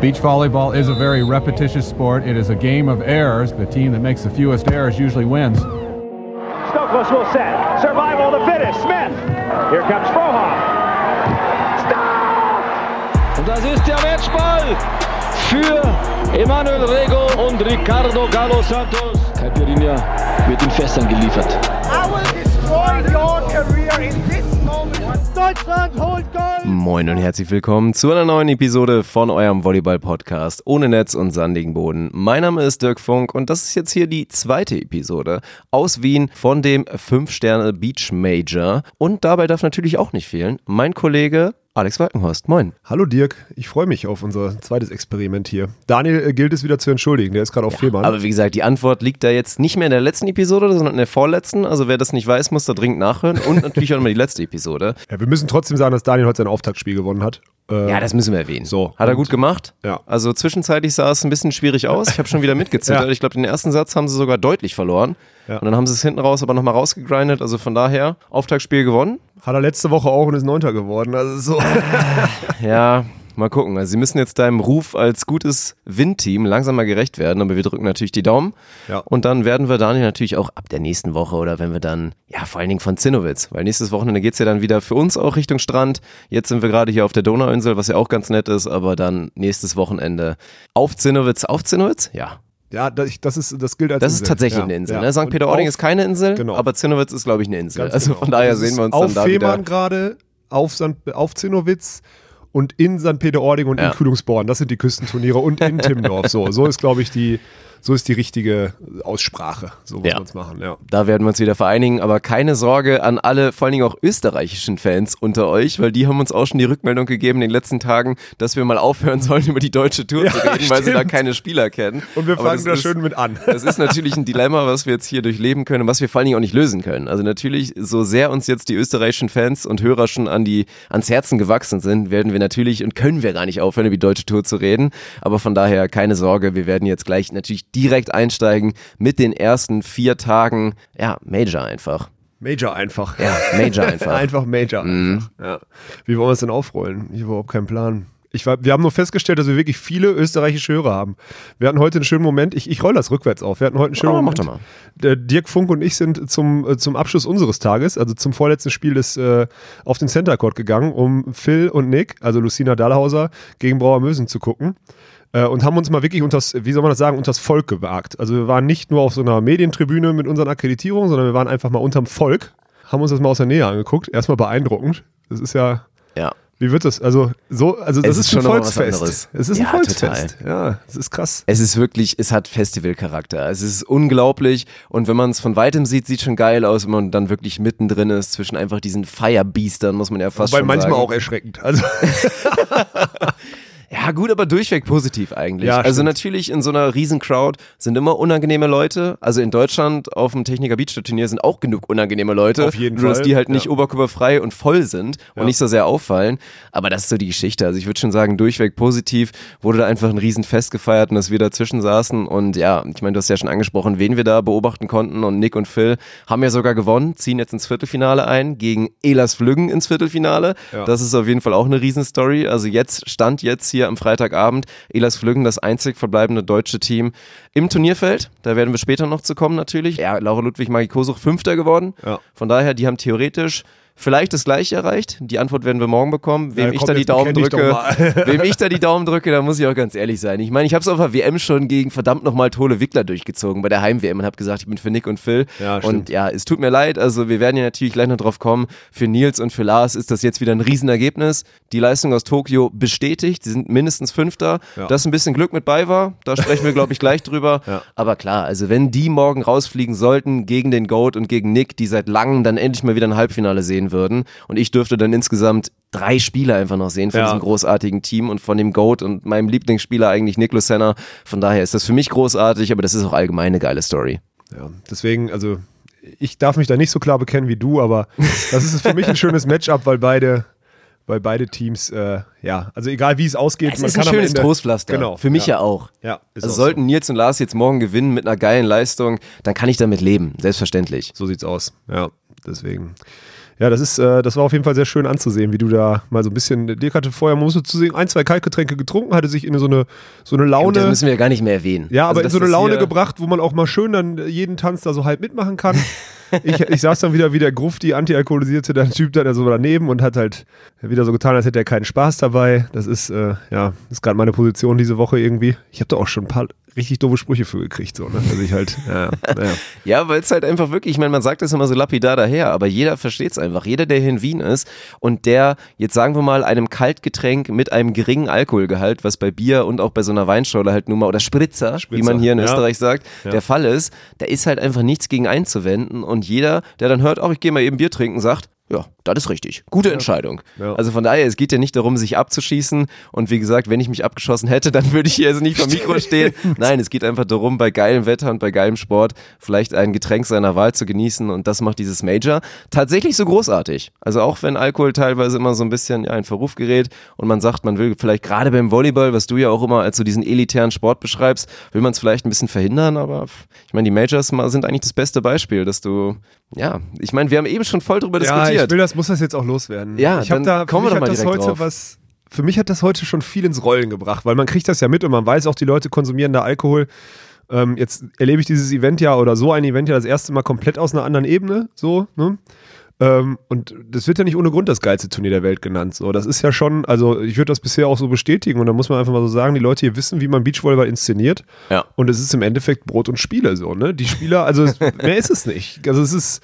Beach volleyball is a very repetitious sport. It is a game of errors. The team that makes the fewest errors usually wins. Stokos will set. Survival of the fittest. Smith. Here comes Frohoff. Stop! Und das ist der Matchball für Emanuel Rego und Ricardo Galo Santos. Caipirinha wird in Fässern geliefert. I will destroy your career in this moment. Deutschland holt Gold! Moin und herzlich willkommen zu einer neuen Episode von eurem Volleyball-Podcast ohne Netz und sandigen Boden. Mein Name ist Dirk Funk und das ist jetzt hier die zweite Episode aus Wien von dem 5-Sterne Beach Major. Und dabei darf natürlich auch nicht fehlen mein Kollege Alex Walkenhorst. Moin. Hallo Dirk, ich freue mich auf unser zweites Experiment hier. Daniel äh, gilt es wieder zu entschuldigen, der ist gerade auf ja, Fehmarn. Aber wie gesagt, die Antwort liegt da jetzt nicht mehr in der letzten Episode, sondern in der vorletzten. Also wer das nicht weiß, muss da dringend nachhören und natürlich auch nochmal die letzte Episode. Ja, wir müssen trotzdem sagen, dass Daniel heute sein Auftaktspiel gewonnen hat. Äh, ja, das müssen wir erwähnen. So, Hat er gut gemacht? Ja. Also zwischenzeitlich sah es ein bisschen schwierig aus. Ich habe schon wieder mitgezittert. ja. Ich glaube, den ersten Satz haben sie sogar deutlich verloren. Ja. Und dann haben sie es hinten raus aber nochmal rausgegrindet. Also von daher, Auftaktspiel gewonnen. Hat er letzte Woche auch und ist Neunter geworden. Also so. ja, mal gucken. Also sie müssen jetzt deinem Ruf als gutes Win-Team langsam mal gerecht werden, aber wir drücken natürlich die Daumen. Ja. Und dann werden wir Daniel natürlich auch ab der nächsten Woche oder wenn wir dann, ja, vor allen Dingen von Zinnowitz, weil nächstes Wochenende geht's ja dann wieder für uns auch Richtung Strand. Jetzt sind wir gerade hier auf der Donauinsel, was ja auch ganz nett ist, aber dann nächstes Wochenende auf Zinnowitz. Auf Zinnowitz? Ja. Ja, das, ist, das gilt als Das Insel. ist tatsächlich ja, eine Insel. ja. Ne? St. Peter-Ording ist keine Insel, genau. aber Zinnowitz ist, glaube ich, eine Insel. Ganz also genau. von daher sehen wir uns auf dann da Fehmarn wieder. gerade, auf, St. auf Zinnowitz und in St. Peter-Ording und Ja. in Kühlungsborn. Das sind die Küstenturniere und in Timmendorf. So, so ist, glaube ich, die, so ist die richtige Aussprache. So muss Ja. man es machen, ja. Da werden wir uns wieder vereinigen, aber keine Sorge an alle, vor allen Dingen auch österreichischen Fans unter euch, weil die haben uns auch schon die Rückmeldung gegeben in den letzten Tagen, dass wir mal aufhören sollen, über die deutsche Tour zu Ja, reden, weil sie da stimmt. keine Spieler kennen. Und wir fangen da ist, schön mit an. Das ist natürlich ein Dilemma, was wir jetzt hier durchleben können und was wir vor allen Dingen auch nicht lösen können. Also natürlich, so sehr uns jetzt die österreichischen Fans und Hörer schon an die, ans Herzen gewachsen sind, werden wir natürlich und können wir gar nicht aufhören, über die deutsche Tour zu reden. Aber von daher keine Sorge, wir werden jetzt gleich natürlich direkt einsteigen mit den ersten vier Tagen, ja, Major einfach. Major einfach. Ja, Major einfach. einfach Major. Mhm. Einfach. Ja. Wie wollen wir es denn aufrollen? Ich habe überhaupt keinen Plan. Ich war, wir haben nur festgestellt, dass wir wirklich viele österreichische Hörer haben. Wir hatten heute einen schönen Moment. Ich, ich roll das rückwärts auf. Wir hatten heute einen schönen Oh, mach Moment. doch mal. Dirk Funk und ich sind zum, äh, zum Abschluss unseres Tages, also zum vorletzten Spiel des, äh, auf den Center Court gegangen, um Phil und Nick, also Lucina Dahlhauser, gegen Brauer Mösen zu gucken. Äh, und haben uns mal wirklich unters, wie soll man das sagen, unters Volk gewagt. Also wir waren nicht nur auf so einer Medientribüne mit unseren Akkreditierungen, sondern wir waren einfach mal unterm Volk, haben uns das mal aus der Nähe angeguckt. Erstmal beeindruckend. Das ist ja, Ja. wie wird das? Also, so, also das Es ist, ist schon ein noch mal was Volksfest. anderes. Es ist Ja, ein Volksfest. Ja, es ist krass. Es ist wirklich, es hat Festivalcharakter. Es ist unglaublich und wenn man es von weitem sieht, sieht schon geil aus, wenn man dann wirklich mittendrin ist zwischen einfach diesen Firebeastern, muss man ja fast Wobei schon manchmal sagen. auch erschreckend. Also, Ja, gut, aber durchweg positiv eigentlich. Ja, also stimmt. natürlich in so einer riesen Crowd sind immer unangenehme Leute. Also in Deutschland auf dem Techniker Beach Turnier sind auch genug unangenehme Leute. Auf jeden nur, dass Fall, die halt nicht ja. oberkörperfrei und voll sind und Ja. nicht so sehr auffallen. Aber das ist so die Geschichte. Also ich würde schon sagen, durchweg positiv wurde da einfach ein Riesenfest gefeiert und dass wir dazwischen saßen. Und ja, ich meine, du hast ja schon angesprochen, wen wir da beobachten konnten. Und Nick und Phil haben ja sogar gewonnen, ziehen jetzt ins Viertelfinale ein, gegen Elas Flüggen ins Viertelfinale. Ja. Das ist auf jeden Fall auch eine Riesenstory. Also jetzt stand jetzt hier am Freitagabend Elas Flüggen das einzig verbleibende deutsche Team im Turnierfeld. Da werden wir später noch zu kommen natürlich. Ja, Laura Ludwig Magi Kosuch Fünfter geworden. Ja. Von daher, die haben theoretisch vielleicht das gleiche erreicht. Die Antwort werden wir morgen bekommen. Wem Ja, ich komm, da die Daumen drücke, mal. wem ich da die Daumen drücke, da muss ich auch ganz ehrlich sein. Ich meine, ich habe es auf der WM schon gegen verdammt nochmal Tole Wickler durchgezogen bei der Heim-WM und habe gesagt, ich bin für Nick und Phil. Ja, und ja, es tut mir leid. Also wir werden ja natürlich gleich noch drauf kommen. Für Nils und für Lars ist das jetzt wieder ein Riesenergebnis. Die Leistung aus Tokio bestätigt. Sie sind mindestens Fünfter. Ja. Dass ein bisschen Glück mit bei war, da sprechen wir, glaube ich, gleich drüber. Ja. Aber klar, also wenn die morgen rausfliegen sollten gegen den Goat und gegen Nick, die seit langem dann endlich mal wieder ein Halbfinale sehen würden und ich dürfte dann insgesamt drei Spiele einfach noch sehen von Ja. diesem großartigen Team und von dem Goat und meinem Lieblingsspieler eigentlich Nick Lucena. Von daher ist das für mich großartig, aber das ist auch allgemein eine geile Story. Ja, deswegen, also ich darf mich da nicht so klar bekennen wie du, aber das ist für mich ein schönes Matchup, weil beide, weil beide Teams, äh, ja, also egal wie es ausgeht, Es man ist ein kann am schönes Ende, Trostpflaster. Genau. Für mich ja, ja. auch. Ja, ist Also auch sollten Nils und Lars jetzt morgen gewinnen mit einer geilen Leistung, dann kann ich damit leben, selbstverständlich. So sieht's aus. Ja, deswegen. Ja, das ist, äh, das war auf jeden Fall sehr schön anzusehen, wie du da mal so ein bisschen, Dirk hatte vorher, man musste zu sehen, ein, zwei Kaltgetränke getrunken, hatte sich in so eine, so eine Laune. das müssen wir gar nicht mehr erwähnen. Ja, aber Also in so eine Laune gebracht, wo man auch mal schön dann jeden Tanz da so halb mitmachen kann. ich, ich saß dann wieder wie der Grufti, antialkoholisierte dann Typ da so daneben und hat halt wieder so getan, als hätte er keinen Spaß dabei. Das ist, äh, ja, das ist gerade meine Position diese Woche irgendwie. Ich habe da auch schon ein paar richtig doofe Sprüche für gekriegt, so, ne? Also ich halt, ja, naja. Ja, weil es halt einfach wirklich, ich meine, man sagt das immer so lapidar daher, aber jeder versteht es einfach. Jeder, der hier in Wien ist und der jetzt sagen wir mal einem Kaltgetränk mit einem geringen Alkoholgehalt, was bei Bier und auch bei so einer Weinschorle halt nun mal, oder Spritzer, wie Spritzer, man hier in ja. Österreich sagt, der Fall ist, da ist halt einfach nichts gegen einzuwenden und jeder, der dann hört, auch ich gehe mal eben Bier trinken, sagt, ja, das ist richtig. Gute Entscheidung. Ja. Also von daher, es geht ja nicht darum, sich abzuschießen. Und wie gesagt, wenn ich mich abgeschossen hätte, dann würde ich hier also nicht vor dem Mikro stehen. Nein, es geht einfach darum, bei geilem Wetter und bei geilem Sport vielleicht ein Getränk seiner Wahl zu genießen. Und das macht dieses Major tatsächlich so großartig. Also auch wenn Alkohol teilweise immer so ein bisschen ja, in Verruf gerät und man sagt, man will vielleicht gerade beim Volleyball, was du ja auch immer als so diesen elitären Sport beschreibst, will man es vielleicht ein bisschen verhindern. Aber ich meine, die Majors sind eigentlich das beste Beispiel, dass du, ja, ich meine, wir haben eben schon voll drüber Ja, diskutiert. ich will das, muss das jetzt auch loswerden. Ja, ich habe da, für kommen wir mich doch mal das heute drauf. was, für mich hat das heute schon viel ins Rollen gebracht, weil man kriegt das ja mit und man weiß auch, die Leute konsumieren da Alkohol. Ähm, jetzt erlebe ich dieses Event ja oder so ein Event ja das erste Mal komplett aus einer anderen Ebene, so, ne? Ähm, und das wird ja nicht ohne Grund das geilste Turnier der Welt genannt. So, das ist ja schon, also ich würde das bisher auch so bestätigen und da muss man einfach mal so sagen, die Leute hier wissen, wie man Beachvolleyball inszeniert. Ja. Und es ist im Endeffekt Brot und Spiele so, ne? Die Spieler, also mehr ist es nicht. Also es ist,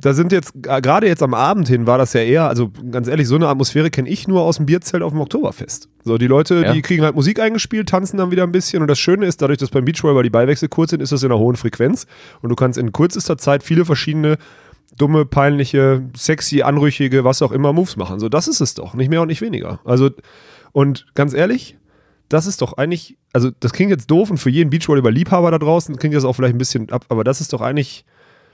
da sind jetzt, äh, gerade jetzt am Abend hin war das ja eher, also ganz ehrlich, so eine Atmosphäre kenne ich nur aus dem Bierzelt auf dem Oktoberfest. So, die Leute, Ja. die kriegen halt Musik eingespielt, tanzen dann wieder ein bisschen und das Schöne ist, dadurch, dass beim Beachvolleyball die Ballwechsel kurz sind, ist das in einer hohen Frequenz und du kannst in kürzester Zeit viele verschiedene dumme, peinliche, sexy, anrüchige, was auch immer Moves machen. So, das ist es doch, nicht mehr und nicht weniger. Also, und ganz ehrlich, das ist doch eigentlich, also das klingt jetzt doof und für jeden Beachvolleyball-Liebhaber da draußen klingt das auch vielleicht ein bisschen ab, aber das ist doch eigentlich,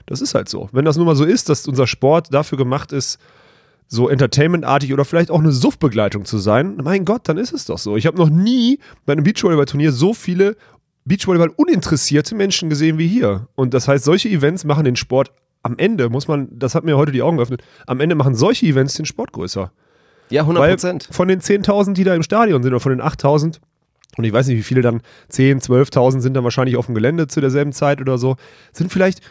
das ist halt so. Wenn das nun mal so ist, dass unser Sport dafür gemacht ist, so entertainmentartig oder vielleicht auch eine Suffbegleitung zu sein, mein Gott, dann ist es doch so. Ich habe noch nie bei einem Beachvolleyball-Turnier so viele Beachvolleyball uninteressierte Menschen gesehen wie hier. Und das heißt, solche Events machen den Sport am Ende, muss man, das hat mir heute die Augen geöffnet, am Ende machen solche Events den Sport größer. Ja, 100 Weil Prozent. von den 10.000, die da im Stadion sind, oder von den 8.000, und ich weiß nicht, wie viele dann, 10, 12.000 sind dann wahrscheinlich auf dem Gelände zu derselben Zeit oder so, sind vielleicht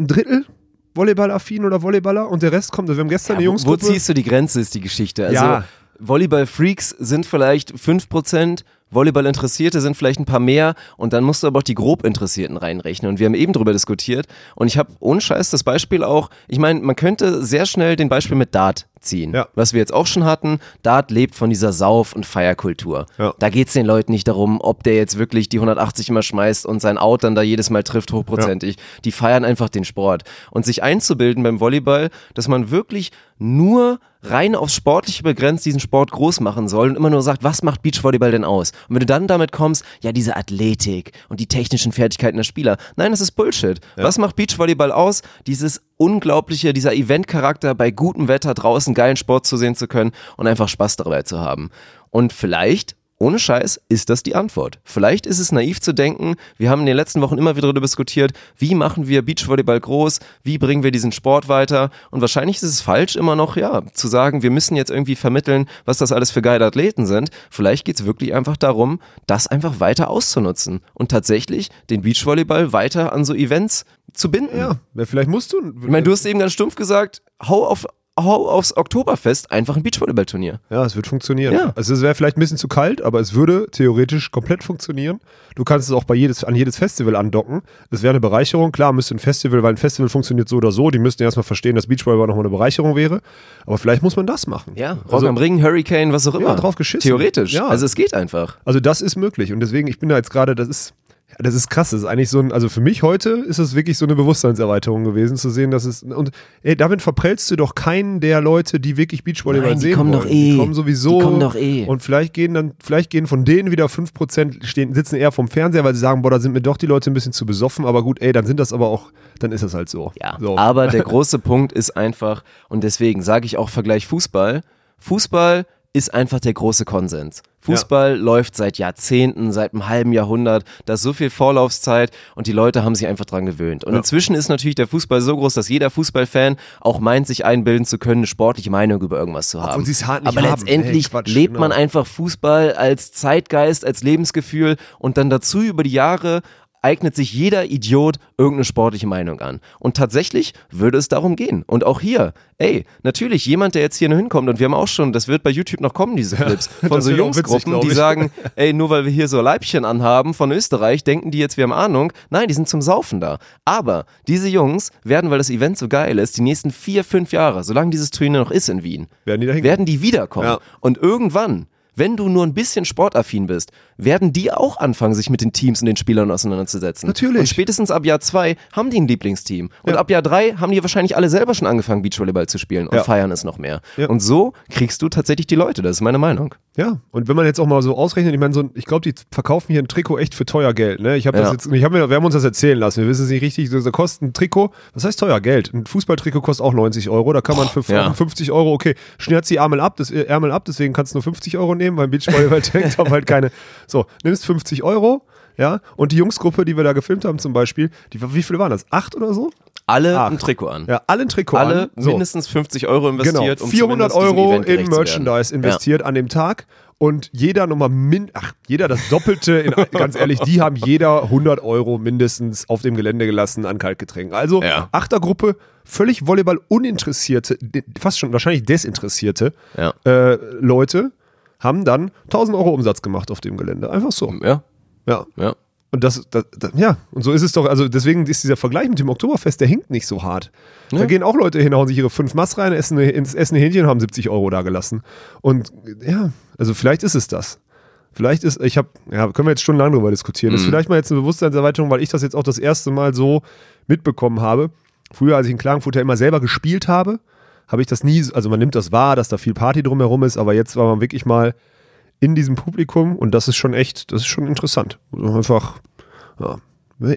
ein Drittel Volleyball-affin oder Volleyballer und der Rest kommt, also wir haben gestern eine Ja, wo, wo Jungsgruppe. ziehst du die Grenze, ist die Geschichte. Also Ja. Volleyball-Freaks sind vielleicht 5%, Volleyball-Interessierte sind vielleicht ein paar mehr und dann musst du aber auch die grob Interessierten reinrechnen. Und wir haben eben drüber diskutiert und ich habe ohne Scheiß das Beispiel auch, ich meine, man könnte sehr schnell den Beispiel mit Dart ziehen, Ja. was wir jetzt auch schon hatten. Dart lebt von dieser Sauf- und Feierkultur. Ja. Da geht es den Leuten nicht darum, ob der jetzt wirklich die 180 immer schmeißt und sein Out dann da jedes Mal trifft, hochprozentig. Die feiern einfach den Sport. Und sich einzubilden beim Volleyball, dass man wirklich nur rein aufs Sportliche begrenzt diesen Sport groß machen soll und immer nur sagt, was macht Beachvolleyball denn aus? Und wenn du dann damit kommst, ja, diese Athletik und die technischen Fertigkeiten der Spieler. Nein, das ist Bullshit. Was macht Beachvolleyball aus? Dieses unglaubliche, dieser Eventcharakter, bei gutem Wetter draußen geilen Sport zu sehen zu können und einfach Spaß dabei zu haben. Und vielleicht ohne Scheiß ist das die Antwort. Vielleicht ist es naiv zu denken, wir haben in den letzten Wochen immer wieder darüber diskutiert, wie machen wir Beachvolleyball groß, wie bringen wir diesen Sport weiter und wahrscheinlich ist es falsch immer noch, ja, zu sagen, wir müssen jetzt irgendwie vermitteln, was das alles für geile Athleten sind. Vielleicht geht es wirklich einfach darum, das einfach weiter auszunutzen und tatsächlich den Beachvolleyball weiter an so Events zu binden. ja, vielleicht musst du. Ich meine, du hast eben ganz stumpf gesagt, hau auf aufs Oktoberfest einfach ein Beachvolleyballturnier. Ja, es wird funktionieren. Ja. Also es wäre vielleicht ein bisschen zu kalt, aber es würde theoretisch komplett funktionieren. Du kannst es auch bei jedes, an jedes Festival andocken. Das wäre eine Bereicherung. Klar, müsste ein Festival, weil ein Festival funktioniert so oder so. Die müssten erstmal verstehen, dass Beachvolleyball nochmal eine Bereicherung wäre. Aber vielleicht muss man das machen. Ja, Rock Also- am Ring, Hurricane, was auch immer. drauf geschissen. Theoretisch. Ja. Also es geht einfach. Also das ist möglich. Und deswegen, ich bin da jetzt gerade, das ist, ja, das ist krass. Das ist eigentlich so ein, also für mich heute ist es wirklich so eine Bewusstseinserweiterung gewesen, zu sehen, dass es, und ey, damit verprellst du doch keinen der Leute, die wirklich Beachvolleyball Nein, die sehen kommen wollen. doch eh. Die kommen sowieso. Die kommen doch eh. Und vielleicht gehen dann, vielleicht gehen von denen wieder 5% stehen, sitzen eher vom Fernseher, weil sie sagen, boah, da sind mir doch die Leute ein bisschen zu besoffen. Aber gut, ey, dann sind das aber auch, dann ist das halt so. Ja, so. aber der große Punkt ist einfach, und deswegen sage ich auch Vergleich Fußball. Fußball ist einfach der große Konsens. Fußball ja. läuft seit Jahrzehnten, seit einem halben Jahrhundert, da ist so viel Vorlaufzeit und die Leute haben sich einfach dran gewöhnt. Und ja. inzwischen ist natürlich der Fußball so groß, dass jeder Fußballfan auch meint, sich einbilden zu können, eine sportliche Meinung über irgendwas zu haben. Halt Aber letztendlich hey, Quatsch, lebt genau. man einfach Fußball als Zeitgeist, als Lebensgefühl und dann dazu über die Jahre eignet sich jeder Idiot irgendeine sportliche Meinung an. Und tatsächlich würde es darum gehen. Und auch hier, ey, natürlich, jemand, der jetzt hier hinkommt, und wir haben auch schon, das wird bei YouTube noch kommen, diese Clips, ja, von so Jungsgruppen, die sagen, ey, nur weil wir hier so Leibchen anhaben von Österreich, denken die jetzt, wir haben Ahnung. Nein, die sind zum Saufen da. Aber diese Jungs werden, weil das Event so geil ist, die nächsten vier, fünf Jahre, solange dieses Turnier noch ist in Wien, werden die, werden die wiederkommen. Ja. Und irgendwann wenn du nur ein bisschen sportaffin bist, werden die auch anfangen, sich mit den Teams und den Spielern auseinanderzusetzen. Natürlich. Und spätestens ab Jahr zwei haben die ein Lieblingsteam. Und ja. ab Jahr drei haben die wahrscheinlich alle selber schon angefangen, Beachvolleyball zu spielen und ja. feiern es noch mehr. Ja. Und so kriegst du tatsächlich die Leute, das ist meine Meinung. Ja, und wenn man jetzt auch mal so ausrechnet, ich meine, so, ich glaube, die verkaufen hier ein Trikot echt für teuer Geld. Ne? Ich habe das jetzt, ich hab mir, wir haben uns das erzählen lassen, wir wissen es nicht richtig, das kostet ein Trikot, was heißt teuer Geld? Ein Fußballtrikot kostet auch 90 Euro, da kann man für oh, 50 Euro, okay, schnürzt die Ärmel ab, das, Ärmel ab, deswegen kannst du nur 50 Euro nehmen, weil Beachvolleyball tankt haben halt keine. So, nimmst 50 Euro, ja, und die Jungsgruppe, die wir da gefilmt haben zum Beispiel, die, wie viele waren das? Acht oder so? Alle Ach. ein Trikot an. Ja, alle ein Trikot alle an. So. mindestens 50 Euro investiert. Genau, 400 um Euro in Merchandise investiert ja. an dem Tag und jeder nochmal min, ach, jeder das Doppelte, in, ganz ehrlich, die haben jeder 100 Euro mindestens auf dem Gelände gelassen an Kaltgetränken. Also ja. Achtergruppe, völlig Volleyball uninteressierte, fast schon wahrscheinlich desinteressierte ja. äh, Leute haben dann 1000 Euro Umsatz gemacht auf dem Gelände. Einfach so. Ja. Ja. Ja. Und das, das, das, ja, und so ist es doch, also deswegen ist dieser Vergleich mit dem Oktoberfest, der hinkt nicht so hart. Ja. Da gehen auch Leute hin, hauen sich ihre fünf Mass rein, essen, essen ein Hähnchen und haben 70 Euro da gelassen. Und ja, also vielleicht ist es das. Vielleicht ist, ich habe, ja, können wir jetzt stundenlang drüber diskutieren. Mhm. Das ist vielleicht mal jetzt eine Bewusstseinserweiterung, weil ich das jetzt auch das erste Mal so mitbekommen habe. Früher, als ich in Klagenfurt ja immer selber gespielt habe, habe ich das nie, also man nimmt das wahr, dass da viel Party drumherum ist, aber jetzt war man wirklich mal in diesem Publikum und das ist schon echt, das ist schon interessant. Einfach, ja.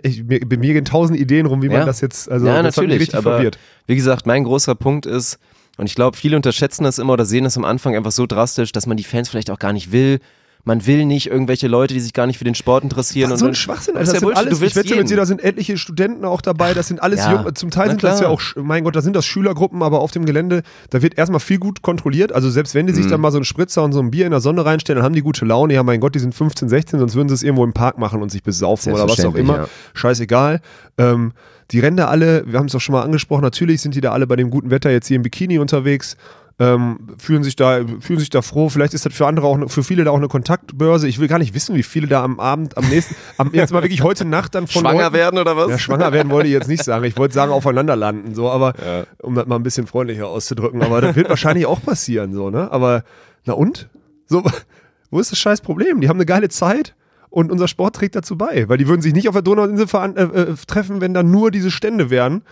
Ich, mir, mir gehen tausend Ideen rum, wie man das jetzt, also ja, das natürlich, richtig aber verwirrt. Wie gesagt, mein großer Punkt ist, und ich glaube, viele unterschätzen das immer oder sehen das am Anfang einfach so drastisch, dass man die Fans vielleicht auch gar nicht will man will nicht irgendwelche Leute, die sich gar nicht für den Sport interessieren. Was, und so ein Schwachsinn, Alter. Das, das sind alles, du ich wette mit dir, da sind etliche Studenten auch dabei, das sind alles ja, Jung, zum Teil sind klar. das ja auch, mein Gott, da sind das Schülergruppen, aber auf dem Gelände, da wird erstmal viel gut kontrolliert, also selbst wenn die sich mhm. dann mal so einen Spritzer und so ein Bier in der Sonne reinstellen, dann haben die gute Laune, ja mein Gott, die sind 15, 16, sonst würden sie es irgendwo im Park machen und sich besaufen oder was auch immer, ja. scheißegal. Ähm, die rennen da alle, wir haben es doch schon mal angesprochen, natürlich sind die da alle bei dem guten Wetter jetzt hier im Bikini unterwegs ähm, fühlen sich da fühlen sich da froh. Vielleicht ist das für andere auch für viele da auch eine Kontaktbörse. Ich will gar nicht wissen, wie viele da am Abend am nächsten am, jetzt mal wirklich heute Nacht dann von schwanger Leuten, werden oder was? Ja, schwanger werden wollte ich jetzt nicht sagen. Ich wollte sagen aufeinander landen so, aber ja. um das mal ein bisschen freundlicher auszudrücken, aber das wird wahrscheinlich auch passieren so, ne? Aber na und? So wo ist das scheiß Problem? Die haben eine geile Zeit und unser Sport trägt dazu bei, weil die würden sich nicht auf der Donauinsel äh, äh, treffen, wenn da nur diese Stände wären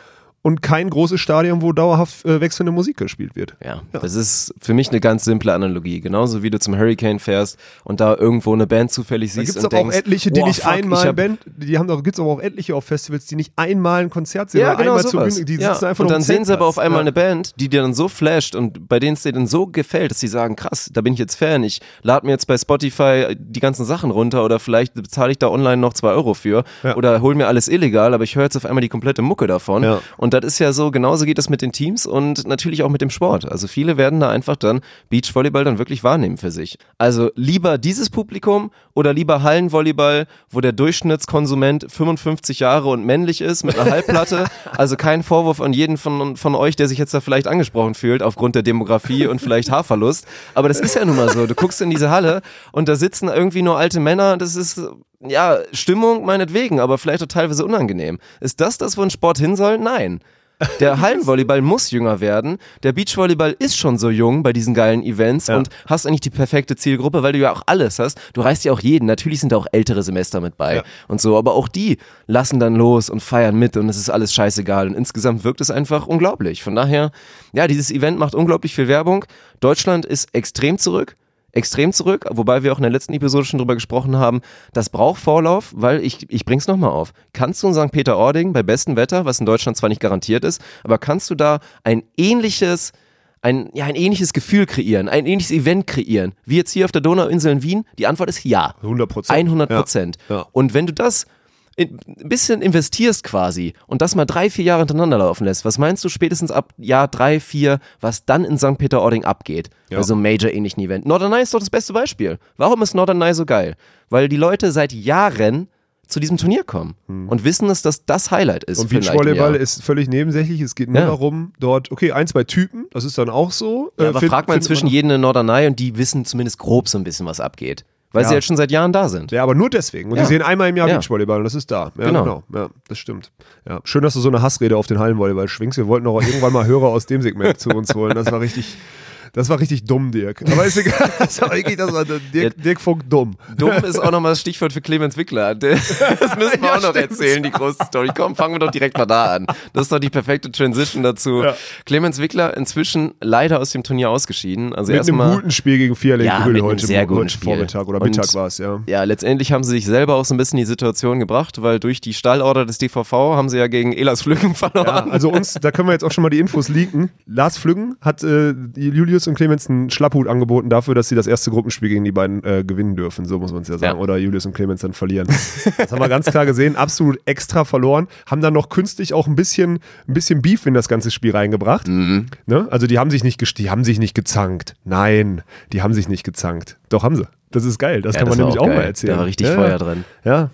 und kein großes Stadion, wo dauerhaft äh, wechselnde Musik gespielt wird. Ja, ja, das ist für mich eine ganz simple Analogie. Genauso wie du zum Hurricane fährst und da irgendwo eine Band zufällig siehst. Da gibt es aber auch etliche, die nicht fuck, einmal hab, Band, die haben doch, gibt es aber auch etliche auf Festivals, die nicht einmal ein Konzert sehen, ja, genau einmal sowas. Bühne, die ja. sitzen einfach Und dann sehen sie aber auf einmal ja. eine Band, die dir dann so flasht und bei denen es dir dann so gefällt, dass sie sagen, krass, da bin ich jetzt Fan, ich lade mir jetzt bei Spotify die ganzen Sachen runter oder vielleicht bezahle ich da online noch zwei Euro für ja. oder hol mir alles illegal, aber ich höre jetzt auf einmal die komplette Mucke davon. Und das ist ja so genau genauso geht es mit den Teams und natürlich auch mit dem Sport. Also viele werden da einfach dann Beachvolleyball dann wirklich wahrnehmen für sich. Also lieber dieses Publikum oder lieber Hallenvolleyball, wo der Durchschnittskonsument 55 Jahre und männlich ist mit einer Halbplatte. Also kein Vorwurf an jeden von, von euch, der sich jetzt da vielleicht angesprochen fühlt aufgrund der Demografie und vielleicht Haarverlust. Aber das ist ja nun mal so. Du guckst in diese Halle und da sitzen irgendwie nur alte Männer. Das ist ja, Stimmung meinetwegen, aber vielleicht auch teilweise unangenehm. Ist das das, wo ein Sport hin soll? Nein. Der Hallenvolleyball muss jünger werden. Der Beachvolleyball ist schon so jung bei diesen geilen Events ja. und hast eigentlich die perfekte Zielgruppe, weil du ja auch alles hast. Du reißt ja auch jeden. Natürlich sind da auch ältere Semester mit bei ja. und so, aber auch die lassen dann los und feiern mit und es ist alles scheißegal. Und insgesamt wirkt es einfach unglaublich. Von daher, ja, dieses Event macht unglaublich viel Werbung. Deutschland ist extrem zurück extrem zurück, wobei wir auch in der letzten Episode schon drüber gesprochen haben, das braucht Vorlauf, weil ich, ich bring's nochmal auf. Kannst du in St. Peter-Ording bei bestem Wetter, was in Deutschland zwar nicht garantiert ist, aber kannst du da ein ähnliches ein, ja, ein ähnliches Gefühl kreieren, ein ähnliches Event kreieren, wie jetzt hier auf der Donauinsel in Wien? Die Antwort ist ja. 100 Prozent. 100 Prozent. Ja. Und wenn du das ein bisschen investierst quasi und das mal drei, vier Jahre hintereinander laufen lässt, was meinst du spätestens ab Jahr drei, vier, was dann in St. Peter-Ording abgeht? Ja. Bei so einem Major-ähnlichen Event. Norderney ist doch das beste Beispiel. Warum ist Norderney so geil? Weil die Leute seit Jahren zu diesem Turnier kommen und wissen, dass das das Highlight ist. Hm. Und Beachvolleyball ist völlig nebensächlich. Es geht nur Ja. darum, dort, okay, ein, zwei Typen, das ist dann auch so. Ja, Äh, aber find- fragt man findet inzwischen jeden in Norderney und die wissen zumindest grob so ein bisschen, was abgeht. Weil Ja. sie jetzt schon seit Jahren da sind. Ja, aber nur deswegen. Und Ja. die sehen einmal im Jahr Ja. Beachvolleyball und das ist da. Ja, Genau. genau. Ja, das stimmt. Ja. Schön, dass du so eine Hassrede auf den Hallenvolleyball schwingst. Wir wollten auch irgendwann mal Hörer aus dem Segment zu uns holen. Das war richtig. Das war richtig dumm, Dirk. Aber ist egal. Das war wirklich, das war Dirk, Dirk Funk dumm. Dumm ist auch nochmal das Stichwort für Clemens Wickler. Das müssen wir Ja, auch noch stimmt. erzählen, die große Story. Komm, fangen wir doch direkt mal da an. Das ist doch die perfekte Transition dazu. Ja. Clemens Wickler inzwischen leider aus dem Turnier ausgeschieden. Also Mit einem guten Spiel gegen Vierling Ja, einem heute, sehr guten heute. Vormittag oder Mittag war es, ja. Ja, letztendlich haben sie sich selber auch so ein bisschen in die Situation gebracht, weil durch die Stallorder des DVV haben sie ja gegen Elas Flüggen verloren. Ja, also uns, da können wir jetzt auch schon mal die Infos leaken. Lars Flüggen hat äh, Julius und Clemens einen Schlapphut angeboten dafür, dass sie das erste Gruppenspiel gegen die beiden äh, gewinnen dürfen, so muss man es ja sagen. Ja. Oder Julius und Clemens dann verlieren. Das haben wir ganz klar gesehen, absolut extra verloren. Haben dann noch künstlich auch ein bisschen, ein bisschen Beef in das ganze Spiel reingebracht. Mhm. Ne? Also die haben sich nicht die haben sich nicht gezankt. Nein, die haben sich nicht gezankt. Doch haben sie. Das ist geil. Das Ja, kann man das war nämlich auch auch, mal erzählen. Da war richtig ja, Feuer drin. Ja.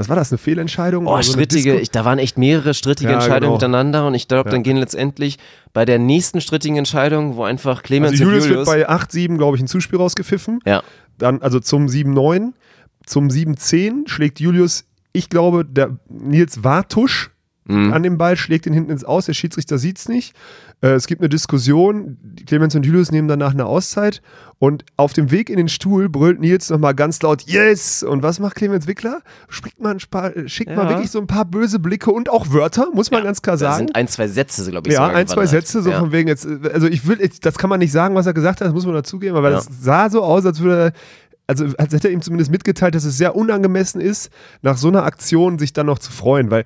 Was war das? Eine Fehlentscheidung? Oh, so strittige, ich, da waren echt mehrere strittige Ja, Entscheidungen genau. miteinander und ich glaube, dann gehen letztendlich bei der nächsten strittigen Entscheidung, wo einfach Clemens Also Julius, Julius wird bei 8-7, glaube ich, ein Zuspiel rausgepfiffen. ja, Dann, also zum 7-9. Zum 7-10 schlägt Julius, ich glaube, der Nils Wartusch Mhm. an dem Ball, schlägt ihn hinten ins Aus. Der Schiedsrichter sieht es nicht. Äh, es gibt eine Diskussion. Clemens und Julius nehmen danach eine Auszeit. Und auf dem Weg in den Stuhl brüllt Nils nochmal ganz laut Yes! Und was macht Clemens Wickler? Schickt mal, ein paar, schickt mal Ja. wirklich so ein paar böse Blicke und auch Wörter, muss man ganz klar sagen. sind ein, zwei Sätze, glaube ich, Ja, ein, zwei. Sätze, so ja. von wegen jetzt, äh, also ich will, das kann man nicht sagen, was er gesagt hat, das muss man dazugeben, aber Ja. das sah so aus, als würde er, also als hätte er ihm zumindest mitgeteilt, dass es sehr unangemessen ist, nach so einer Aktion sich dann noch zu freuen, weil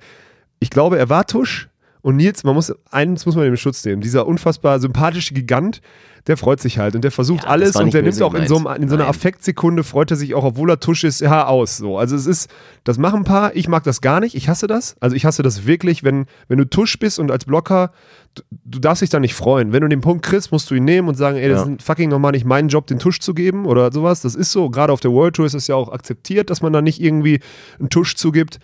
ich glaube, er war Tusch und Nils, man muss, eins muss man in Schutz nehmen, dieser unfassbar sympathische Gigant, der freut sich halt und der versucht Ja, alles und der nimmt auch in so, einem, in so einer. Affektsekunde, freut er sich auch, obwohl er Tusch ist, ja, aus. So. Also es ist, das machen ein paar, ich mag das gar nicht, ich hasse das. Also ich hasse das wirklich, wenn, wenn du Tusch bist und als Blocker, du, du darfst dich da nicht freuen. Wenn du den Punkt kriegst, musst du ihn nehmen und sagen, ey, das Ja. ist fucking nochmal nicht mein Job, den Tusch zu geben oder sowas. Das ist so. Gerade auf der World Tour ist es ja auch akzeptiert, dass man da nicht irgendwie einen Tusch zugibt.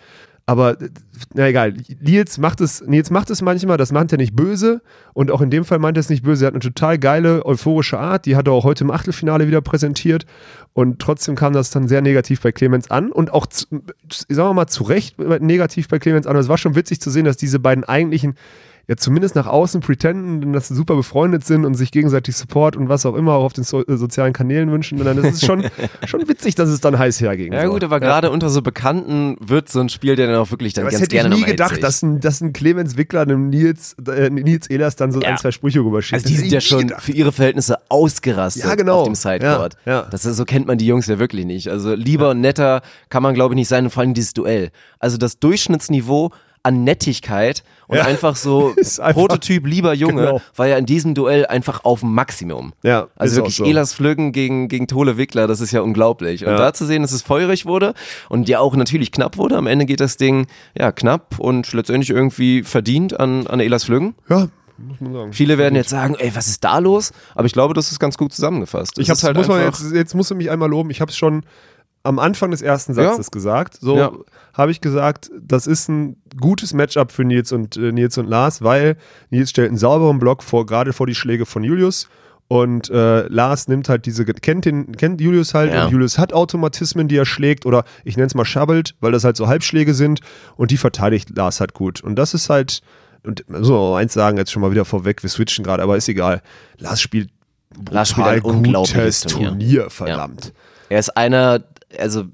Aber äh, na egal, Nils macht es, Nils macht es manchmal, das meint er nicht böse und auch in dem Fall meint er es nicht böse. Er hat eine total geile, euphorische Art, die hat er auch heute im Achtelfinale wieder präsentiert und trotzdem kam das dann sehr negativ bei Clemens an und auch, sagen wir mal, zu Recht negativ bei Clemens an. Aber es war schon witzig zu sehen, dass diese beiden eigentlichen ja zumindest nach außen pretenden, dass sie super befreundet sind und sich gegenseitig Support und was auch immer auch auf den so, äh, sozialen Kanälen wünschen. Und dann ist es schon, schon witzig, dass es dann heiß herging. Ja so. gut, aber gerade unter so Bekannten wird so ein Spiel, der dann auch wirklich dann das ganz hätte ich gerne nie gedacht, dass ein, dass ein Clemens Wickler einem Nils, äh, Nils Ehlers dann so Ja. ein, zwei Sprüche rüberschießt. Also die Das sind ja schon gedacht. für ihre Verhältnisse ausgerastet Ja, genau. auf dem Sidecourt. Ja, ja. Das ist, so kennt man die Jungs ja wirklich nicht. Also lieber und netter kann man glaube ich nicht sein und vor allem dieses Duell. Also das Durchschnittsniveau an Nettigkeit und Ja. einfach so einfach- Prototyp lieber Junge Genau. war ja in diesem Duell einfach auf dem Maximum. Ja, Also wirklich so. Elas Flüggen gegen, gegen Tole Wickler, das ist ja unglaublich. Und Ja. da zu sehen, dass es feurig wurde und ja auch natürlich knapp wurde. Am Ende geht das Ding ja knapp und letztendlich irgendwie verdient an, an Elas Flüggen. Ja, muss man sagen. Viele werden jetzt sagen, ey, was ist da los? Aber ich glaube, das ist ganz gut zusammengefasst. Ich hab's, halt muss jetzt, jetzt musst du mich einmal loben. Ich habe es schon am Anfang des ersten Satzes Ja. gesagt. So Ja. habe ich gesagt, das ist ein gutes Matchup für Nils und äh, Nils und Lars, weil Nils stellt einen sauberen Block vor, gerade vor die Schläge von Julius. Und äh, Lars nimmt halt diese, kennt, den, kennt Julius halt Ja. und Julius hat Automatismen, die er schlägt oder ich nenne es mal schabbelt, weil das halt so Halbschläge sind und die verteidigt Lars halt gut. Und das ist halt, und muss man auch eins sagen, jetzt schon mal wieder vorweg, wir switchen gerade, aber ist egal. Lars spielt Lars spielt ein gutes Turnier. Turnier, verdammt. Er ist einer, also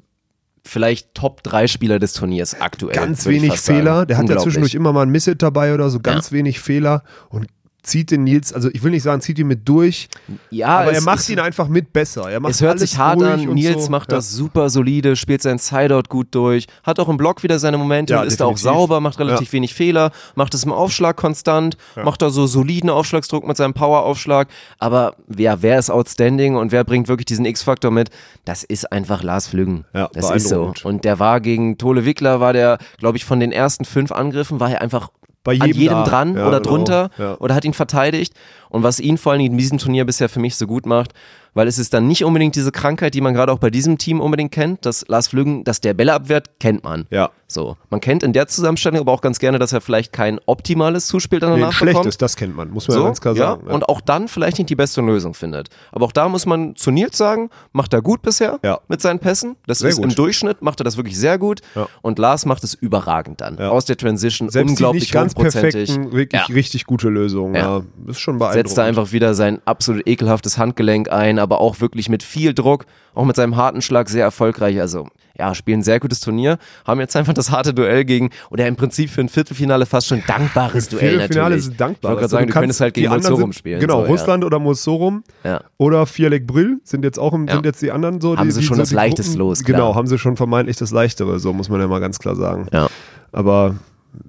vielleicht Top 3 Spieler des Turniers aktuell. Ganz wenig. Fehler. Der hat ja zwischendurch immer mal ein Misset dabei oder so, ganz wenig Fehler und zieht den Nils, also ich will nicht sagen, zieht ihn mit durch, Ja, aber er macht ist- ihn einfach mit besser. Er macht Es hört sich hart an, Nils so. macht Ja. das super solide, spielt seinen Sideout gut durch, hat auch im Block wieder seine Momente, Ja, ist da auch sauber, macht relativ Ja. wenig Fehler, macht es im Aufschlag konstant, macht da so soliden Aufschlagsdruck mit seinem Poweraufschlag, aber ja, wer ist outstanding und wer bringt wirklich diesen X-Faktor mit? Das ist einfach Lars Flüggen. Ja, das ist so. Und der war gegen Tole Wickler, war der, glaube ich, von den ersten fünf Angriffen, war er einfach Bei an jedem jedem da. dran Ja, oder genau. drunter Ja. oder hat ihn verteidigt. Und was ihn vor allen Dingen in diesem Turnier bisher für mich so gut macht, weil es ist dann nicht unbedingt diese Krankheit, die man gerade auch bei diesem Team unbedingt kennt, dass Lars Flüggen, dass der Bälle abwehrt, kennt man. Ja. So. Man kennt in der Zusammenstellung aber auch ganz gerne, dass er vielleicht kein optimales Zuspiel dann Nee, danach ein bekommt. schlechtes, das kennt man, muss man ja So, ganz klar ja, sagen. Ja. und auch dann vielleicht nicht die beste Lösung findet. Aber auch da muss man zu Nils sagen, macht er gut bisher Ja. mit seinen Pässen. Das Sehr ist im gut. Durchschnitt, macht er das wirklich sehr gut. Ja. Und Lars macht es überragend dann. Ja. Aus der Transition, Selbst die unglaublich nicht ganz perfekten, wirklich richtig gute Lösungen. Ja. Ist schon beeindruckend. setzt da einfach wieder sein absolut ekelhaftes Handgelenk ein, aber auch wirklich mit viel Druck, auch mit seinem harten Schlag sehr erfolgreich. Also ja, spielen ein sehr gutes Turnier, haben jetzt einfach das harte Duell gegen, oder im Prinzip für ein Viertelfinale fast schon dankbares Duell Viertelfinale natürlich. ist dankbar. Ich wollte gerade Also sagen, du, kannst- könntest halt gegen sind- spielen. Genau, so, Russland oder Mosorum Ja. oder Fialek Brill sind jetzt auch im, Ja. sind jetzt die anderen so. Haben die, sie die schon so das leichteste Gruppen- Los, klar. Genau, haben sie schon vermeintlich das leichtere, so muss man ja mal ganz klar sagen. Ja. ja. Aber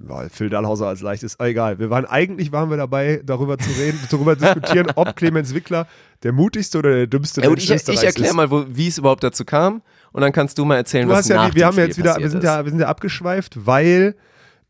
ja, Phil Dahlhauser als leichtes, ah, egal. Wir waren eigentlich waren wir dabei, darüber zu reden, darüber diskutieren, ob Clemens Wickler der mutigste oder der dümmste Ja, Mensch ich, ich Österreichs erkläre ist. mal, wo- wie es überhaupt dazu kam und dann kannst du mal erzählen, Du was hast ja, nach wir haben Spiel jetzt wieder, wir sind ja, wir sind ja abgeschweift, weil